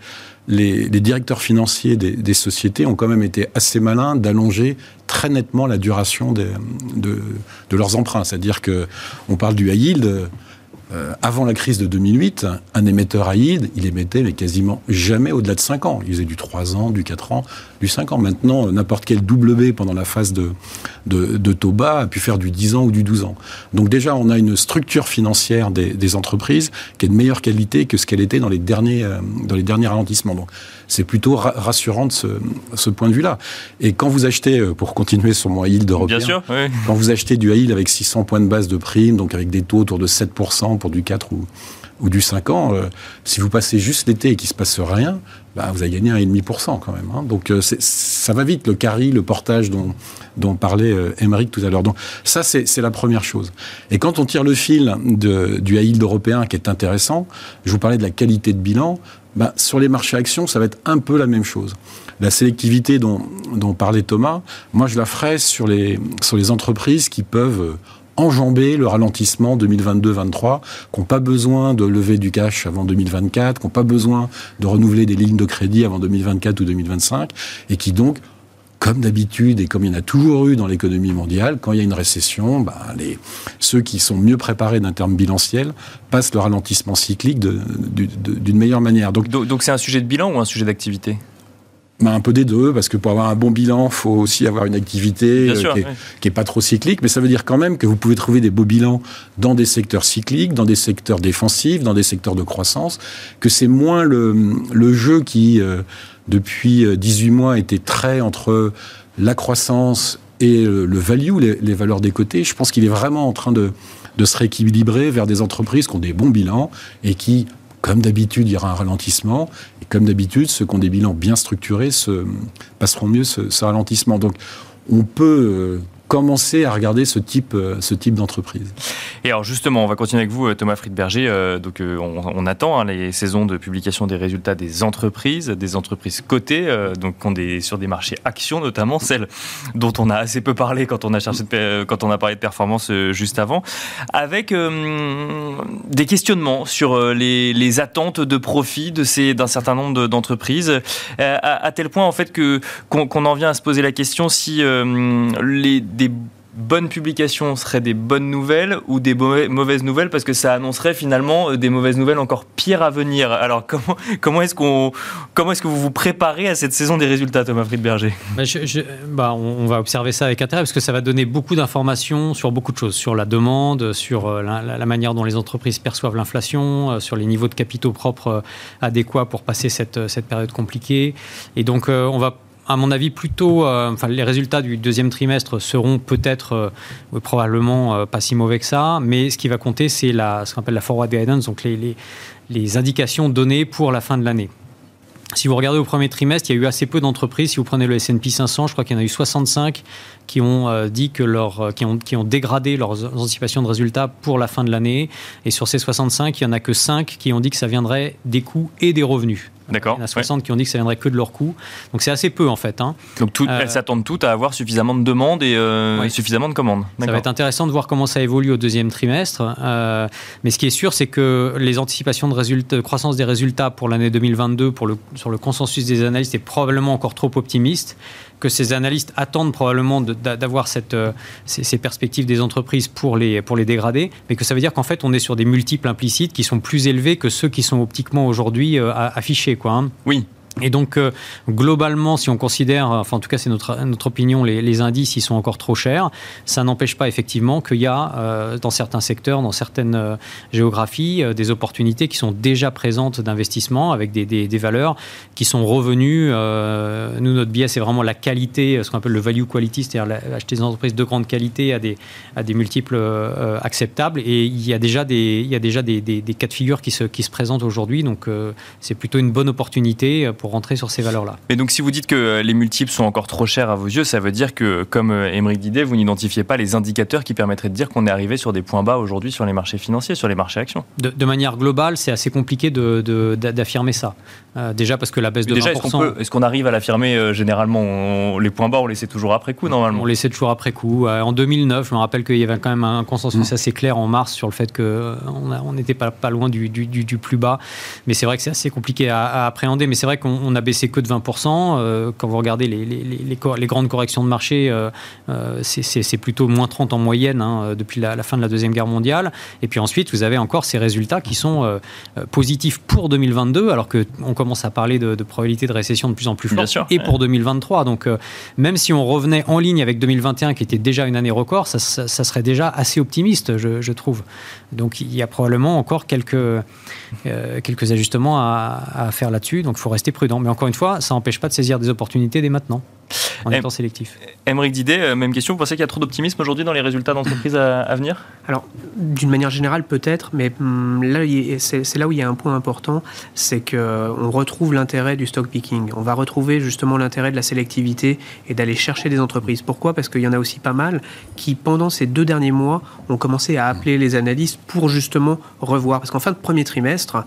les, directeurs financiers des, sociétés ont quand même été assez malins d'allonger très nettement la duration de, leurs emprunts. C'est-à-dire que on parle du high yield. Euh, avant la crise de 2008, un émetteur high yield, il émettait mais quasiment jamais au-delà de 5 ans. Il faisait du 3 ans, du 4 ans, du 5 ans. Maintenant, n'importe quel W pendant la phase de, de, de, taux bas a pu faire du 10 ans ou du 12 ans. Donc déjà, on a une structure financière des, des entreprises qui est de meilleure qualité que ce qu'elle était dans les derniers, euh, dans les derniers ralentissements. Donc c'est plutôt rassurant de ce, ce point de vue-là. Et quand vous achetez, euh, pour continuer sur mon yield européen, Bien sûr, oui. quand vous achetez du yield avec 600 points de base de prime, donc avec des taux autour de 7% pour du 4 ou ou du 5 ans, si vous passez juste l'été et qu'il se passe rien, bah, vous avez gagné 1,5% quand même. Hein. Donc ça va vite, le carry, le portage dont, dont parlait Émeric tout à l'heure. Donc ça, c'est la première chose. Et quand on tire le fil de, du high yield européen qui est intéressant, je vous parlais de la qualité de bilan, bah, sur les marchés actions, ça va être un peu la même chose. La sélectivité dont, dont parlait Thomas, moi je la ferai sur les, sur les entreprises qui peuvent enjamber le ralentissement 2022-23, qui n'ont pas besoin de lever du cash avant 2024, qui n'ont pas besoin de renouveler des lignes de crédit avant 2024 ou 2025, et qui donc comme d'habitude et comme il y en a toujours eu dans l'économie mondiale, quand il y a une récession, bah, les, ceux qui sont mieux préparés d'un terme bilanciel passent le ralentissement cyclique d'une meilleure manière. Donc, donc c'est un sujet de bilan ou un sujet d'activité? Un peu des deux, parce que pour avoir un bon bilan, il faut aussi avoir une activité euh, qui, n'est pas trop cyclique, mais ça veut dire quand même que vous pouvez trouver des beaux bilans dans des secteurs cycliques, dans des secteurs défensifs, dans des secteurs de croissance, que c'est moins le, le, jeu qui, euh, depuis 18 euh, mois, était très entre la croissance et le value, les, les valeurs des côtés. Je pense qu'il est vraiment en train de, de se rééquilibrer vers des entreprises qui ont des bons bilans et qui comme d'habitude, il y aura un ralentissement. Et comme d'habitude, ceux qui ont des bilans bien structurés se, passeront mieux ce, ce ralentissement. Donc, on peut euh, commencer à regarder ce type, euh, ce type d'entreprise. Et alors justement, on va continuer avec vous, euh, Thomas Friedberger. Euh, donc on, attend hein, les saisons de publication des résultats des entreprises, des entreprises cotées, donc sur des marchés actions notamment, celles dont on a assez peu parlé quand on a parlé de performance juste avant, avec des questionnements sur les, attentes de profit de d'un certain nombre d'entreprises, à, tel point en fait que qu'on en vient à se poser la question si les des bonnes publications seraient des bonnes nouvelles ou des mauvaises nouvelles parce que ça annoncerait finalement euh, des mauvaises nouvelles encore pires à venir. Alors comment, [LAUGHS] comment est-ce qu'on est-ce que vous vous préparez à cette saison des résultats, Thomas Friedberger? Bah, on, va observer ça avec intérêt parce que ça va donner beaucoup d'informations sur beaucoup de choses, sur la demande, sur euh, la, manière dont les entreprises perçoivent l'inflation, euh, sur les niveaux de capitaux propres adéquats pour passer cette, cette période compliquée. Et donc on va à mon avis, plutôt, euh, les résultats du deuxième trimestre seront peut-être, euh, probablement euh, pas si mauvais que ça, mais ce qui va compter, c'est la, ce qu'on appelle la forward guidance, donc les indications données pour la fin de l'année. Si vous regardez au premier trimestre, il y a eu assez peu d'entreprises. Si vous prenez le S&P 500, je crois qu'il y en a eu 65 qui ont dit que leur, qui ont, qui ont dégradé leurs anticipations de résultats pour la fin de l'année. Et sur ces 65, il y en a que 5 qui ont dit que ça viendrait des coûts et des revenus. D'accord. Il y en a 60 qui ont dit que ça viendrait que de leur coût. Donc c'est assez peu en fait. Hein. Donc tout, elles euh, s'attendent toutes à avoir suffisamment de demandes et, euh, suffisamment de commandes. Ça va être intéressant de voir comment ça évolue au deuxième trimestre. Euh, mais ce qui est sûr, c'est que les anticipations de, résultats, de croissance des résultats pour l'année 2022 pour le, sur le consensus des analystes est probablement encore trop optimiste que ces analystes attendent probablement d'avoir euh, ces, perspectives des entreprises pour les, pour les dégrader, mais que ça veut dire qu'en fait, on est sur des multiples implicites qui sont plus élevés que ceux qui sont optiquement aujourd'hui euh, affichés. Quoi, hein. Oui, et donc, euh, globalement, si on considère, enfin en tout cas c'est notre, notre opinion, les, indices, ils sont encore trop chers. Ça n'empêche pas effectivement qu'il y a euh, dans certains secteurs, dans certaines euh, géographies, des opportunités qui sont déjà présentes d'investissement avec des, des, valeurs qui sont revenues. nous, notre biais, c'est vraiment la qualité, ce qu'on appelle le value quality, c'est-à-dire acheter des entreprises de grande qualité à des, à des multiples acceptables. Et il y a déjà des, il y a déjà des, des, cas de figure qui se, qui se présentent aujourd'hui. Donc, c'est plutôt une bonne opportunité rentrer sur ces valeurs-là. Mais donc si vous dites que les multiples sont encore trop chers à vos yeux, ça veut dire que, comme euh, Émeric Didet, vous n'identifiez pas les indicateurs qui permettraient de dire qu'on est arrivé sur des points bas aujourd'hui sur les marchés financiers, sur les marchés actions? De, manière globale, c'est assez compliqué d'affirmer ça. Euh, déjà parce que la baisse de déjà, 20%... Est-ce qu'on arrive à l'affirmer euh, généralement Les points bas, on laissait toujours après coup normalement? On laissait toujours après coup. en 2009, je me rappelle qu'il y avait quand même un consensus mmh. assez clair en mars sur le fait qu'on n'était pas, pas loin du, du, plus bas. Mais c'est vrai que c'est assez compliqué à, à appréhender. Mais c'est vrai qu'on on a baissé que de 20%. Euh, quand vous regardez les, les, les, grandes corrections de marché, euh, euh, c'est plutôt moins 30 en moyenne hein, depuis la, fin de la Deuxième Guerre mondiale. Et puis ensuite, vous avez encore ces résultats qui sont positifs pour 2022, alors qu'on commence à parler de, probabilité de récession de plus en plus forte, et pour 2023. Donc même si on revenait en ligne avec 2021, qui était déjà une année record, ça, serait déjà assez optimiste, je, trouve. Donc il y a probablement encore quelques, quelques ajustements à, à faire là-dessus. Donc il faut rester Mais encore une fois, ça n'empêche pas de saisir des opportunités dès maintenant. En étant sélectif. Émeric Didet, même question. Vous pensez qu'il y a trop d'optimisme aujourd'hui dans les résultats d'entreprise à, venir? Alors, d'une manière générale, peut-être, mais hum, là, c'est là où il y a un point important, c'est qu'on retrouve l'intérêt du stock picking. On va retrouver justement l'intérêt de la sélectivité et d'aller chercher des entreprises. Pourquoi? Parce qu'il y en a aussi pas mal qui, pendant ces deux derniers mois, ont commencé à appeler les analystes pour justement revoir. Parce qu'en fin de premier trimestre,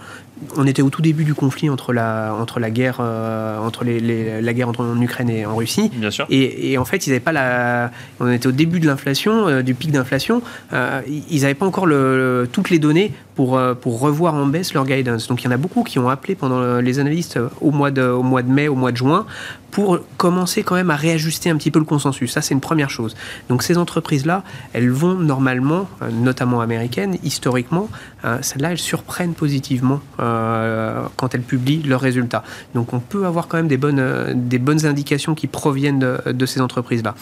on était au tout début du conflit entre la, entre la guerre, euh, entre les, la guerre entre en Ukraine et en Russie. Bien sûr. Et, en fait, ils n'avaient pas la. On était au début de l'inflation, euh, du pic d'inflation. Euh, ils n'avaient pas encore le, toutes les données pour, pour revoir en baisse leur guidance. Donc il y en a beaucoup qui ont appelé pendant les analystes au mois de, au mois de mai, au mois de juin, pour commencer quand même à réajuster un petit peu le consensus. Ça, c'est une première chose. Donc ces entreprises-là, elles vont normalement, notamment américaines, historiquement, celles-là, elles surprennent positivement euh, quand elles publient leurs résultats. Donc on peut avoir quand même des bonnes, euh, indications qui proviennent de, ces entreprises-là.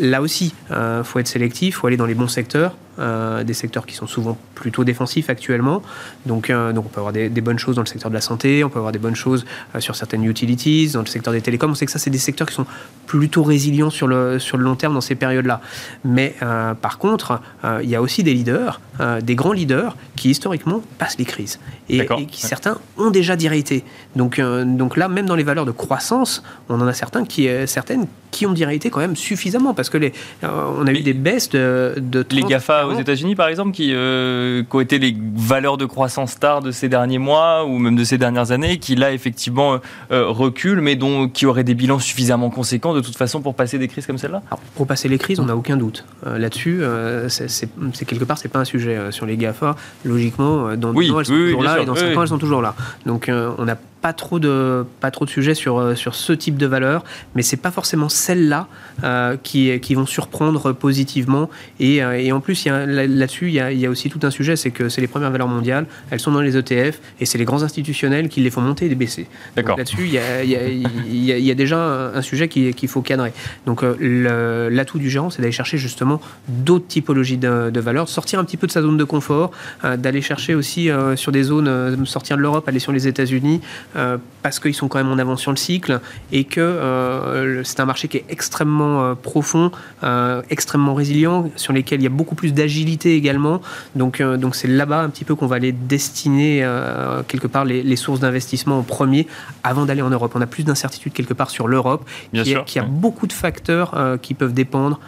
Là aussi, il euh, faut être sélectif, il faut aller dans les bons secteurs. Euh, des secteurs qui sont souvent plutôt défensifs actuellement. Donc, euh, donc on peut avoir des, bonnes choses dans le secteur de la santé, on peut avoir des bonnes choses euh, sur certaines utilities, dans le secteur des télécoms. On sait que ça, c'est des secteurs qui sont plutôt résilients sur le, sur le long terme dans ces périodes-là. Mais par contre, il y a aussi des leaders, des grands leaders, qui historiquement passent les crises. Et, qui certains ont déjà directé. Donc, donc là, même dans les valeurs de croissance, on en a certains qui, certaines qui ont directé quand même suffisamment parce que les, on a eu des baisses de, de les GAFA aux États-Unis, par exemple, qui, euh, qui, ont été les valeurs de croissance stars de ces derniers mois ou même de ces dernières années, qui là effectivement euh, reculent, mais dont, qui auraient des bilans suffisamment conséquents de toute façon pour passer des crises comme celle-là? Pour passer les crises, on n'a aucun doute. Euh, là-dessus, c'est quelque part, c'est pas un sujet sur les GAFA. Logiquement, dans oui, elles sont toujours là et dans 5 ans, elles sont toujours là. Donc on n'a pas trop de pas trop de sujets sur euh, sur ce type de valeur, mais c'est pas forcément celles-là euh, qui qui vont surprendre positivement. Et, euh, et en plus, là-dessus, il y a, il y a aussi tout un sujet, c'est que c'est les premières valeurs mondiales, elles sont dans les ETF et c'est les grands institutionnels qui les font monter et baisser. D'accord. Là-dessus, il y a, il y, a, y a, déjà un, sujet qu'il faut cadrer. Donc l'atout du gérant, c'est d'aller chercher justement d'autres typologies de, de, valeurs, sortir un petit peu de sa zone de confort, d'aller chercher aussi sur des zones, sortir de l'Europe, aller sur les États-Unis. Euh, parce qu'ils sont quand même en avance sur le cycle et que euh, c'est un marché qui est extrêmement euh, profond, extrêmement résilient, sur lesquels il y a beaucoup plus d'agilité également. Donc donc c'est là-bas un petit peu qu'on va aller destiner quelque part les, sources d'investissement en premier avant d'aller en Europe. On a plus d'incertitude quelque part sur l'Europe, qui, qui, a beaucoup de facteurs qui peuvent dépendre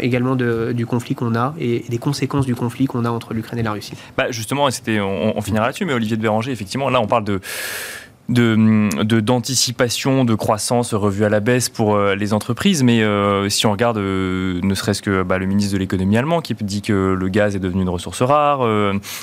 également du conflit qu'on a et, des conséquences du conflit qu'on a entre l'Ukraine et la Russie. Bah justement, c'était, on, on finira là-dessus, mais Olivier de Béranger, effectivement, là on parle de de d'anticipation de, croissance revue à la baisse pour euh, les entreprises. Mais euh, si on regarde, euh, ne serait-ce que bah, le ministre de l'économie allemand qui dit que le gaz est devenu une ressource rare,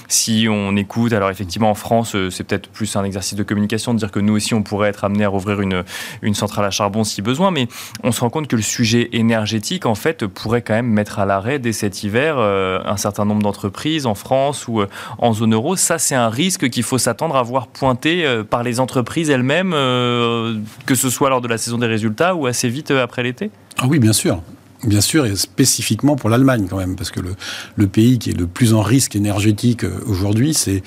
si on écoute, alors effectivement en France, c'est peut-être plus un exercice de communication de dire que nous aussi on pourrait être amené à rouvrir une, une centrale à charbon si besoin, mais on se rend compte que le sujet énergétique en fait pourrait quand même mettre à l'arrêt dès cet hiver un certain nombre d'entreprises en France ou en zone euro. Ça, c'est un risque qu'il faut s'attendre à voir pointé par les entreprises entreprises elles-mêmes, euh, que ce soit lors de la saison des résultats ou assez vite euh, après l'été? Ah oui, bien sûr. Bien sûr, et spécifiquement pour l'Allemagne quand même, parce que le, le, pays qui est le plus en risque énergétique euh, aujourd'hui, c'est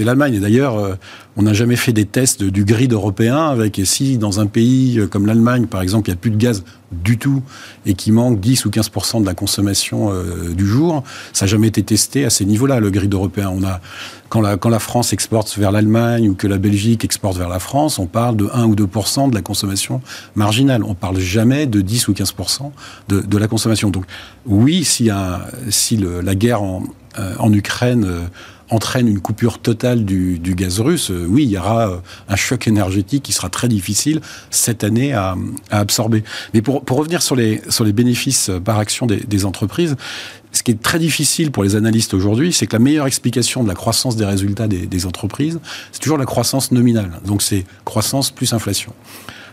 l'Allemagne. Et d'ailleurs, on n'a jamais fait des tests du grid européen avec, et si dans un pays comme l'Allemagne, par exemple, il n'y a plus de gaz du tout et qui manque 10 ou 15% de la consommation du jour, ça n'a jamais été testé à ces niveaux-là, le grid européen. On a quand la, quand la France exporte vers l'Allemagne ou que la Belgique exporte vers la France, on parle de 1 ou 2 de la consommation marginale. On parle jamais de 10 ou 15 de, de la consommation. Donc oui, si, un, si le, la guerre en, euh, en Ukraine euh, entraîne une coupure totale du, gaz russe, euh, oui, il y aura un choc énergétique qui sera très difficile cette année à, absorber. Mais pour, revenir sur les, bénéfices par action des, entreprises, ce qui est très difficile pour les analystes aujourd'hui, c'est que la meilleure explication de la croissance des résultats des, entreprises, c'est toujours la croissance nominale. Donc c'est croissance plus inflation.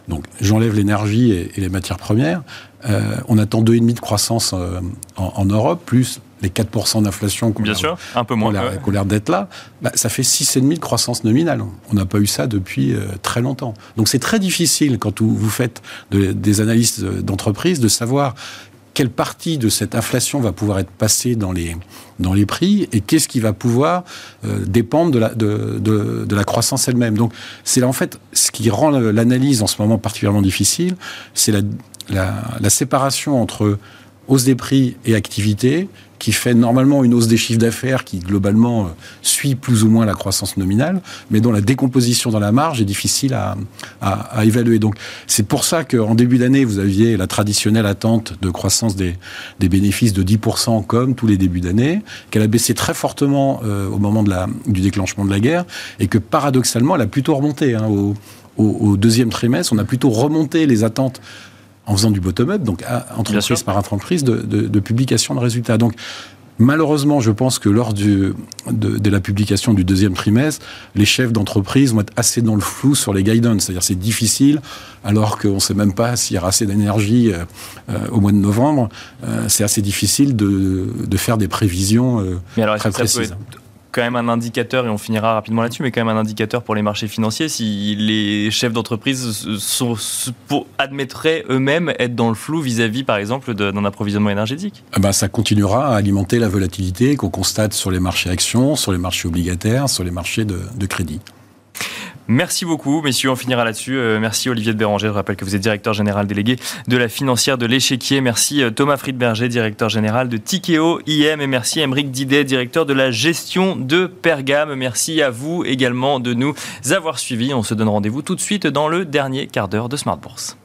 Donc j'enlève l'énergie et, les matières premières. Euh, on attend 2,5 de croissance euh, en, Europe, plus les 4% d'inflation qu'on un peu moins l'air d'être là, bah, ça fait 6,5 de croissance nominale. On n'a pas eu ça depuis euh, très longtemps. Donc c'est très difficile quand vous, faites des analyses d'entreprise de savoir quelle partie de cette inflation va pouvoir être passée dans les, dans les prix et qu'est-ce qui va pouvoir euh, dépendre de la, de, de, de la croissance elle-même. Donc c'est en fait ce qui rend l'analyse en ce moment particulièrement difficile, c'est la, la séparation entre hausse des prix et activité qui fait normalement une hausse des chiffres d'affaires qui globalement euh, suit plus ou moins la croissance nominale, mais dont la décomposition dans la marge est difficile à, à, évaluer. Donc c'est pour ça qu'en début d'année, vous aviez la traditionnelle attente de croissance des, des bénéfices de 10% comme tous les débuts d'année, qu'elle a baissé très fortement euh, au moment de la, du déclenchement de la guerre, et que paradoxalement, elle a plutôt remonté. Hein, au, au, deuxième trimestre, on a plutôt remonté les attentes en faisant du bottom-up, donc entreprise par entreprise, de, de, publication de résultats. Donc, Malheureusement, je pense que lors du, de, la publication du deuxième trimestre, les chefs d'entreprise vont être assez dans le flou sur les guidance. C'est-à-dire c'est difficile, alors qu'on ne sait même pas s'il y aura assez d'énergie euh, euh, au mois de novembre. Euh, c'est assez difficile de, de, faire des prévisions très précises quand même un indicateur, et on finira rapidement là-dessus, mais quand même un indicateur pour les marchés financiers si les chefs d'entreprise admettraient eux-mêmes être dans le flou vis-à-vis, par exemple, d'un approvisionnement énergétique ah bah, Ça continuera à alimenter la volatilité qu'on constate sur les marchés actions, sur les marchés obligataires, sur les marchés de crédit. Merci beaucoup, messieurs. On finira là-dessus. Euh, merci Olivier de Béranger. Je rappelle que vous êtes directeur général délégué de la financière de l'échiquier. Merci euh, Thomas Friedberger, directeur général de Tikeo IM. Et merci Émeric Didet, directeur de la gestion de Pergame. Merci à vous également de nous avoir suivis. On se donne rendez-vous tout de suite dans le dernier quart d'heure de Smart Bourse.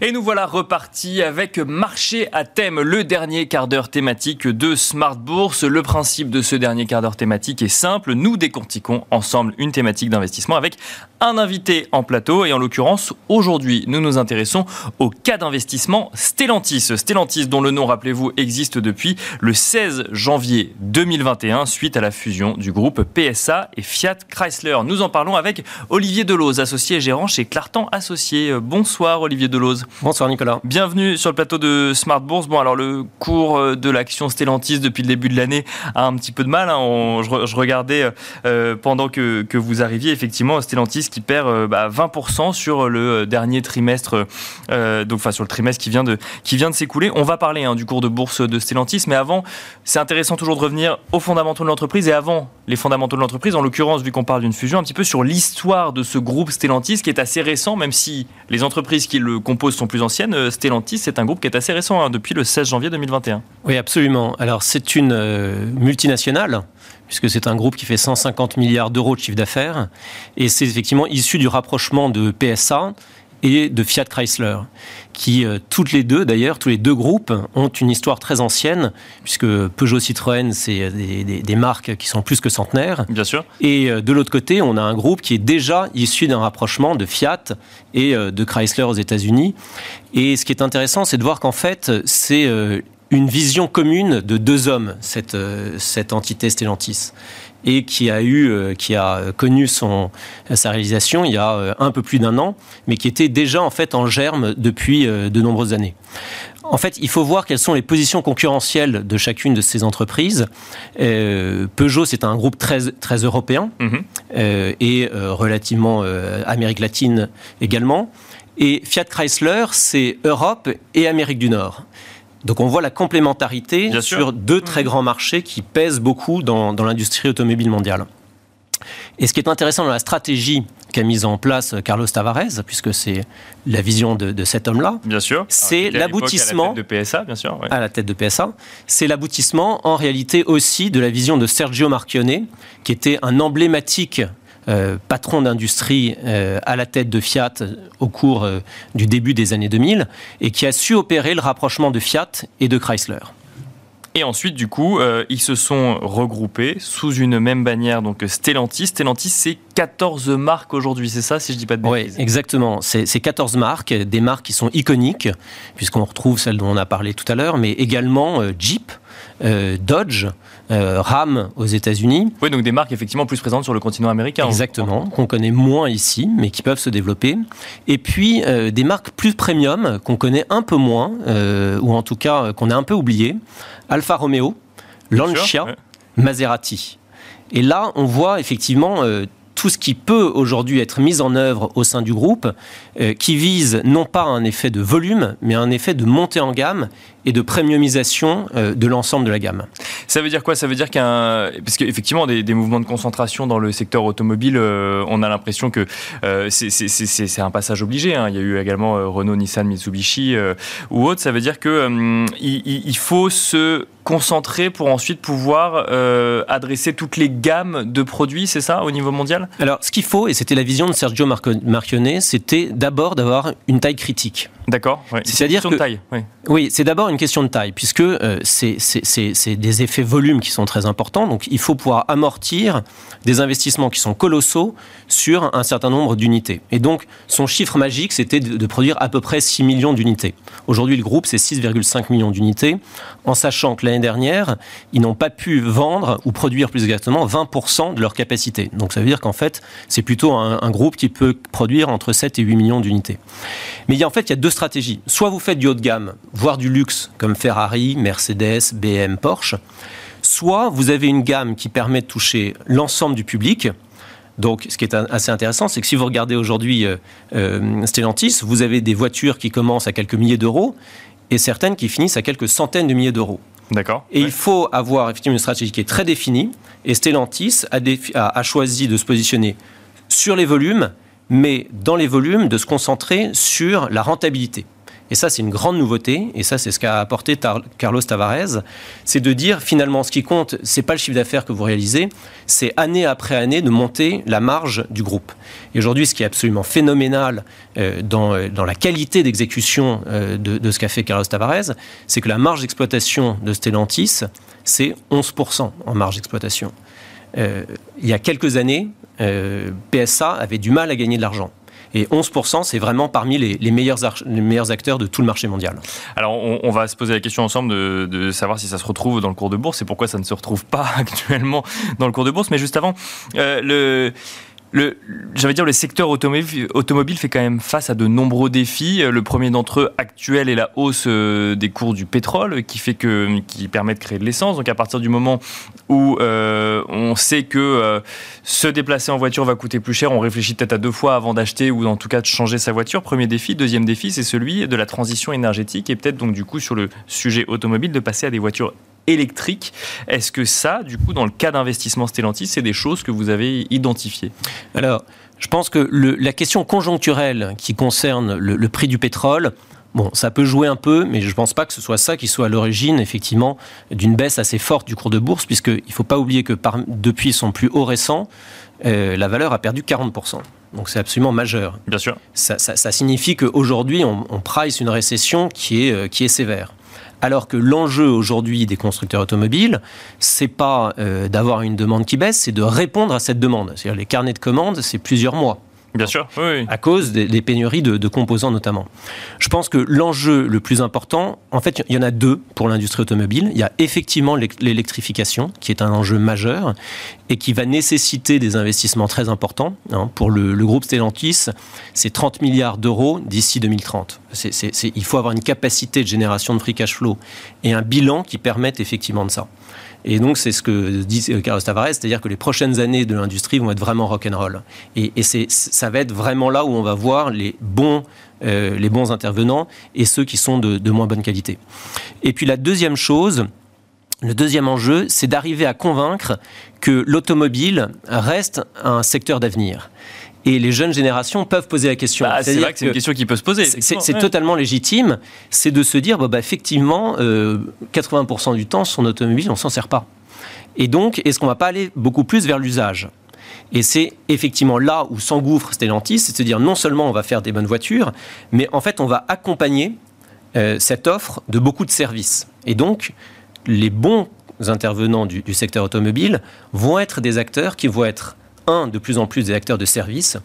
Et nous voilà repartis avec Marché à thème, le dernier quart d'heure thématique de Smart Bourse. Le principe de ce dernier quart d'heure thématique est simple. Nous décortiquons ensemble une thématique d'investissement avec un invité en plateau. Et en l'occurrence, aujourd'hui, nous nous intéressons au cas d'investissement Stellantis. Stellantis, dont le nom, rappelez-vous, existe depuis le 16 janvier 2021, suite à la fusion du groupe PSA et Fiat Chrysler. Nous en parlons avec Olivier Deloz, associé et gérant chez Clartan Associés. Bonsoir, Olivier Deloz. Bonsoir Nicolas. Bienvenue sur le plateau de Smart Bourse. Bon, alors le cours euh, de l'action Stellantis depuis le début de l'année a un petit peu de mal. Hein. je, regardais euh, pendant que, vous arriviez, effectivement, Stellantis qui perd 20% euh, bah, sur le dernier trimestre, donc enfin sur le trimestre qui vient de, qui vient de s'écouler. On va parler hein, du cours de bourse de Stellantis, mais avant, c'est intéressant toujours de revenir aux fondamentaux de l'entreprise et avant les fondamentaux de l'entreprise, en l'occurrence, vu qu'on parle d'une fusion, un petit peu sur l'histoire de ce groupe Stellantis qui est assez récent, même si les entreprises qui le composent plus anciennes. Euh, Stellantis, c'est un groupe qui est assez récent, hein, depuis le 16 janvier 2021. Oui, absolument. Alors, c'est une euh, multinationale puisque c'est un groupe qui fait 150 milliards d'euros de chiffre d'affaires, et c'est effectivement issu du rapprochement de PSA et de Fiat Chrysler, qui euh, toutes les deux, d'ailleurs, tous les deux groupes ont une histoire très ancienne, puisque Peugeot Citroën, c'est des, marques qui sont plus que centenaires. Bien sûr. Et euh, de l'autre côté, on a un groupe qui est déjà issu d'un rapprochement de Fiat et euh, de Chrysler aux États-Unis. Et ce qui est intéressant, c'est de voir qu'en fait, c'est une vision commune de deux hommes, cette, cette entité Stellantis et qui a eu, euh, qui a connu son, sa réalisation il y a euh, un peu plus d'un an, mais qui était déjà en fait en germe depuis euh, de nombreuses années. En fait, il faut voir quelles sont les positions concurrentielles de chacune de ces entreprises. Peugeot, c'est un groupe très, très européen mhm. et relativement Amérique latine également. Et Fiat Chrysler, c'est Europe et Amérique du Nord. Donc on voit la complémentarité sur deux très grands marchés qui pèsent beaucoup dans, l'industrie automobile mondiale. Et ce qui est intéressant dans la stratégie qu'a mise en place Carlos Tavares, puisque c'est la vision de, cet homme-là, bien sûr, c'est l'aboutissement de PSA, bien sûr, à la tête de PSA, c'est l'aboutissement en réalité aussi de la vision de Sergio Marchionne, qui était un emblématique patron d'industrie euh, à la tête de Fiat au cours euh, du début des années 2000 et qui a su opérer le rapprochement de Fiat et de Chrysler. Et ensuite, du coup, ils se sont regroupés sous une même bannière, donc Stellantis. Stellantis, c'est 14 marques aujourd'hui, c'est ça, si je dis pas de bêtises Oui, exactement. C'est 14 marques, des marques qui sont iconiques, puisqu'on retrouve celles dont on a parlé tout à l'heure, mais également Jeep, Dodge, euh, RAM aux États-Unis. Oui, donc des marques effectivement plus présentes sur le continent américain. Exactement, qu'on connaît moins ici, mais qui peuvent se développer. Et puis euh, des marques plus premium qu'on connaît un peu moins, euh, ou en tout cas qu'on a un peu oublié. Alfa Romeo, Lancia, Maserati. Et là, on voit effectivement tout ce qui peut aujourd'hui être mis en œuvre au sein du groupe, euh, qui vise non pas un effet de volume, mais un effet de montée en gamme et de premiumisation euh, de l'ensemble de la gamme. Ça veut dire quoi? Ça veut dire qu'un. Parce qu'effectivement, des, des, mouvements de concentration dans le secteur automobile, euh, on a l'impression que euh, c'est un passage obligé. Hein. Il y a eu également euh, Renault, Nissan, Mitsubishi ou autres. Ça veut dire qu'il il faut se concentrer pour ensuite pouvoir adresser toutes les gammes de produits, c'est ça, au niveau mondial? Alors, ce qu'il faut, et c'était la vision de Sergio Marchionnet, c'était d'abord d'avoir une taille critique. D'accord. C'est-à-dire que taille. Oui, oui c'est d'abord une question de taille, puisque euh, c'est des effets volume qui sont très importants. Donc, il faut pouvoir amortir des investissements qui sont colossaux sur un certain nombre d'unités. Et donc, son chiffre magique, c'était de, produire à peu près 6 millions d'unités. Aujourd'hui, le groupe, c'est 6,5 millions d'unités, en sachant que l'année dernière, ils n'ont pas pu vendre ou produire plus exactement 20% de leur capacité. Donc, ça veut dire qu'en fait, c'est plutôt un, groupe qui peut produire entre 7 et 8 millions d'unités. Mais il y a, en fait, il y a deux stratégie. Soit vous faites du haut de gamme, voire du luxe, comme Ferrari, Mercedes, BM, Porsche. Soit vous avez une gamme qui permet de toucher l'ensemble du public. Donc, ce qui est assez intéressant, c'est que si vous regardez aujourd'hui euh, euh, Stellantis, vous avez des voitures qui commencent à quelques milliers d'euros et certaines qui finissent à quelques centaines de milliers d'euros. D'accord. Et il faut avoir effectivement une stratégie qui est très définie. Et Stellantis a choisi de se positionner sur les volumes mais dans les volumes, de se concentrer sur la rentabilité. Et ça, c'est une grande nouveauté, et ça, c'est ce qu'a apporté Carlos Tavares, c'est de dire finalement, ce qui compte, c'est pas le chiffre d'affaires que vous réalisez, c'est année après année de monter la marge du groupe. Et aujourd'hui, ce qui est absolument phénoménal euh, dans, euh, dans, la qualité d'exécution euh, de, ce qu'a fait Carlos Tavares, c'est que la marge d'exploitation de Stellantis, c'est 11% en marge d'exploitation. il y a quelques années, PSA avait du mal à gagner de l'argent. Et 11%, c'est vraiment parmi les, meilleurs les, meilleurs acteurs de tout le marché mondial. Alors, on, va se poser la question ensemble de, savoir si ça se retrouve dans le cours de bourse et pourquoi ça ne se retrouve pas [LAUGHS] actuellement dans le cours de bourse. Mais juste avant, euh, le le, secteur automobile, fait quand même face à de nombreux défis. Le premier d'entre eux actuel est la hausse euh, des cours du pétrole, que, qui permet de créer de l'essence. Donc à partir du moment où euh, on sait que euh, se déplacer en voiture va coûter plus cher, on réfléchit peut-être à deux fois avant d'acheter ou en tout cas de changer sa voiture. Premier défi. Deuxième défi, c'est celui de la transition énergétique et peut-être donc du coup sur le sujet automobile de passer à des voitures électrique. Est-ce que ça, du coup, dans le cas d'investissement Stellantis, c'est des choses que vous avez identifiées? Alors, je pense que la question conjoncturelle qui concerne le, prix du pétrole, Bon, ça peut jouer un peu, mais je ne pense pas que ce soit ça qui soit à l'origine, effectivement, d'une baisse assez forte du cours de bourse, puisqu'il ne faut pas oublier que depuis son plus haut récent, euh, la valeur a perdu 40%. Donc c'est absolument majeur. Bien sûr. Ça, signifie qu'aujourd'hui, on, on price une récession qui est, euh, qui est sévère. Alors que l'enjeu aujourd'hui des constructeurs automobiles, c'est pas euh, d'avoir une demande qui baisse, c'est de répondre à cette demande. C'est-à-dire les carnets de commandes, c'est plusieurs mois. Bien sûr, À cause des, pénuries de, composants notamment. Je pense que l'enjeu le plus important, en fait, il y en a deux pour l'industrie automobile. Il y a effectivement l'électrification, qui est un enjeu majeur et qui va nécessiter des investissements très importants. Hein. Pour le, groupe Stellantis, c'est 30 milliards d'euros d'ici 2030. il faut avoir une capacité de génération de free cash flow et un bilan qui permette effectivement de ça. Et donc, c'est ce que dit Carlos Tavares, c'est-à-dire que les prochaines années de l'industrie vont être vraiment rock'n'roll. Et, et ça va être vraiment là où on va voir les bons, euh, les bons intervenants et ceux qui sont de, de moins bonne qualité. Et puis la deuxième chose, le deuxième enjeu, c'est d'arriver à convaincre que l'automobile reste un secteur d'avenir. Et les jeunes générations peuvent poser la question. Bah, c'est vrai que c'est une question qui peut se poser. C'est totalement légitime. C'est de se dire, bah, effectivement, 80% euh, du temps, son automobile, on s'en sert pas. Et donc, est-ce qu'on va pas aller beaucoup plus vers l'usage? Et c'est effectivement là où s'engouffre Stellantis, c'est de se dire non seulement on va faire des bonnes voitures, mais en fait on va accompagner euh, cette offre de beaucoup de services. Et donc les bons intervenants du, du secteur automobile vont être des acteurs qui vont être un, de plus en plus des acteurs de services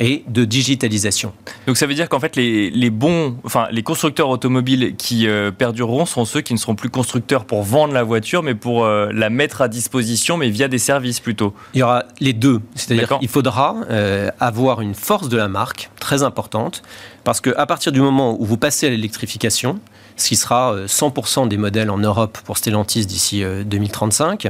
et de digitalisation. Donc ça veut dire qu'en fait les, bons, enfin les constructeurs automobiles qui euh, perdureront sont ceux qui ne seront plus constructeurs pour vendre la voiture, mais pour euh, la mettre à disposition, mais via des services plutôt. Il y aura les deux, c'est-à-dire qu'il faudra euh, avoir une force de la marque très importante, parce qu'à partir du moment où vous passez à l'électrification, ce qui sera 100% des modèles en Europe pour Stellantis d'ici 2035,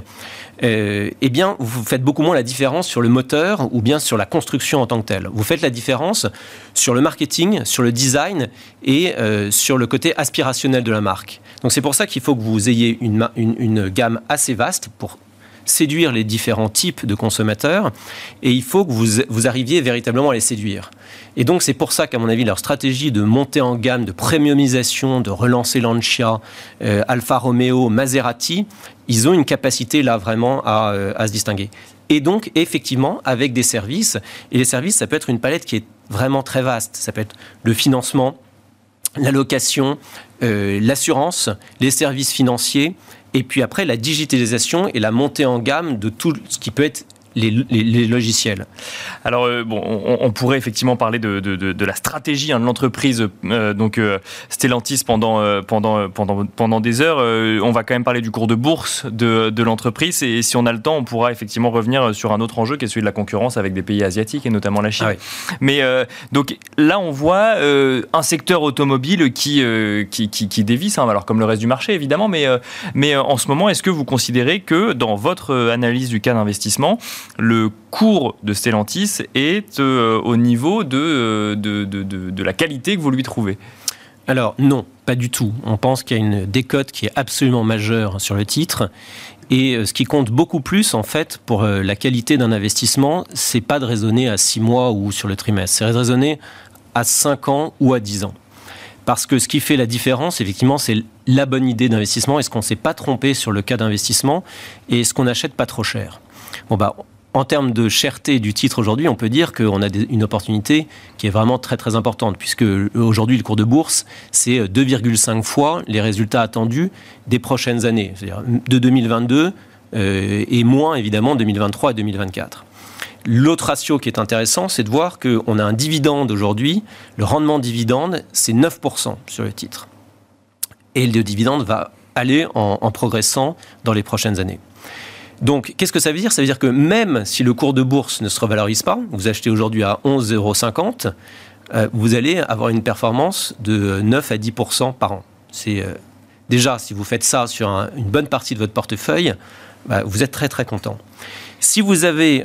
eh bien, vous faites beaucoup moins la différence sur le moteur ou bien sur la construction en tant que telle. Vous faites la différence sur le marketing, sur le design et sur le côté aspirationnel de la marque. Donc c'est pour ça qu'il faut que vous ayez une, une gamme assez vaste pour séduire les différents types de consommateurs et il faut que vous, vous arriviez véritablement à les séduire. Et donc c'est pour ça qu'à mon avis leur stratégie de monter en gamme, de premiumisation, de relancer Lancia, euh, Alfa Romeo, Maserati, ils ont une capacité là vraiment à, euh, à se distinguer. Et donc effectivement avec des services, et les services ça peut être une palette qui est vraiment très vaste, ça peut être le financement, la location, euh, l'assurance, les services financiers, et puis après la digitalisation et la montée en gamme de tout ce qui peut être les, logiciels. Alors, euh, bon, on, pourrait effectivement parler de, de, la stratégie hein, de l'entreprise, euh, donc euh, Stellantis, pendant, pendant, pendant, pendant des heures. on va quand même parler du cours de bourse de, l'entreprise. Et, si on a le temps, on pourra effectivement revenir sur un autre enjeu qui est celui de la concurrence avec des pays asiatiques et notamment la Chine. Ah Mais donc là, on voit un secteur automobile qui, qui, qui, dévisse, hein, alors comme le reste du marché évidemment. Mais, mais en ce moment, est-ce que vous considérez que dans votre analyse du cas d'investissement, le cours de Stellantis est euh, au niveau euh, de, de, la qualité que vous lui trouvez alors non, pas du tout. On pense qu'il y a une décote qui est absolument majeure sur le titre. Et euh, ce qui compte beaucoup plus, en fait, pour la qualité d'un investissement, c'est pas de raisonner à 6 mois ou sur le trimestre, c'est de raisonner à 5 ans ou à 10 ans. Parce que ce qui fait la différence, effectivement, c'est la bonne idée d'investissement. Est-ce qu'on ne s'est pas trompé sur le cas d'investissement et est-ce qu'on n'achète pas trop cher Bon, bah, en termes de cherté du titre aujourd'hui, on peut dire qu'on a une opportunité qui est vraiment très très importante, puisque euh, aujourd'hui le cours de bourse, c'est 2,5 euh, fois les résultats attendus des prochaines années, c'est-à-dire de 2022 euh, et moins évidemment 2023 et 2024. L'autre ratio qui est intéressant, c'est de voir qu'on a un dividende aujourd'hui, le rendement dividende, c'est 9% sur le titre. Et le dividende va aller en progressant dans les prochaines années. Donc, qu'est-ce que ça veut dire? Ça veut dire que même si le cours de bourse ne se revalorise pas, vous achetez aujourd'hui à 11,50 euros, euh, vous allez avoir une performance de 9 à 10 par an. C'est euh, déjà, si vous faites ça sur une bonne partie de votre portefeuille, bah, vous êtes très très content. Si vous avez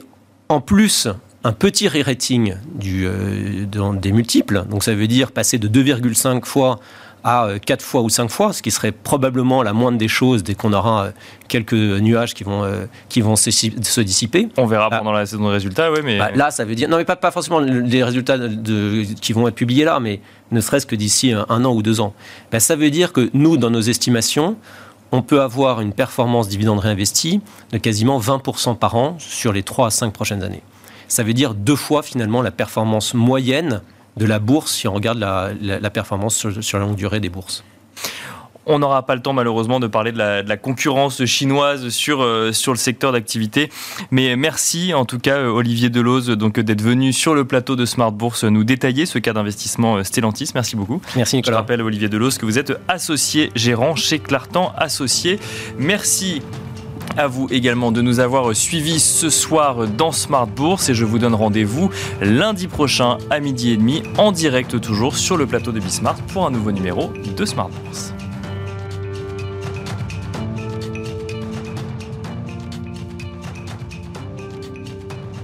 en plus un petit re-rating euh, des multiples, donc ça veut dire passer de 2,5 fois à 4 euh, fois ou 5 fois, ce qui serait probablement la moindre des choses dès qu'on aura euh, quelques nuages qui vont, euh, qui vont se, dissiper. On verra ah. pendant la saison de résultats, oui, mais... Bah, là, ça veut dire... Non, mais pas, pas forcément les résultats de, qui vont être publiés là, mais ne serait-ce que d'ici un, an ou deux ans. Bah, ça veut dire que nous, dans nos estimations, on peut avoir une performance dividende réinvesti de quasiment 20% par an sur les 3 à 5 prochaines années. Ça veut dire deux fois finalement la performance moyenne de la bourse si on regarde la, performance sur, la longue durée des bourses. On n'aura pas le temps malheureusement de parler de la, concurrence chinoise sur, euh, sur le secteur d'activité. Mais merci en tout cas euh, Olivier Delose donc d'être venu sur le plateau de Smart Bourse nous détailler ce cas d'investissement euh, Stellantis. Merci beaucoup. Merci Nicolas. Je rappelle Olivier Delose que vous êtes associé gérant chez Clartan Associé. Merci à vous également de nous avoir suivis ce soir dans Smart Bourse et je vous donne rendez-vous lundi prochain à midi et demi en direct toujours sur le plateau de Bismart pour un nouveau numéro de Smart Bourse.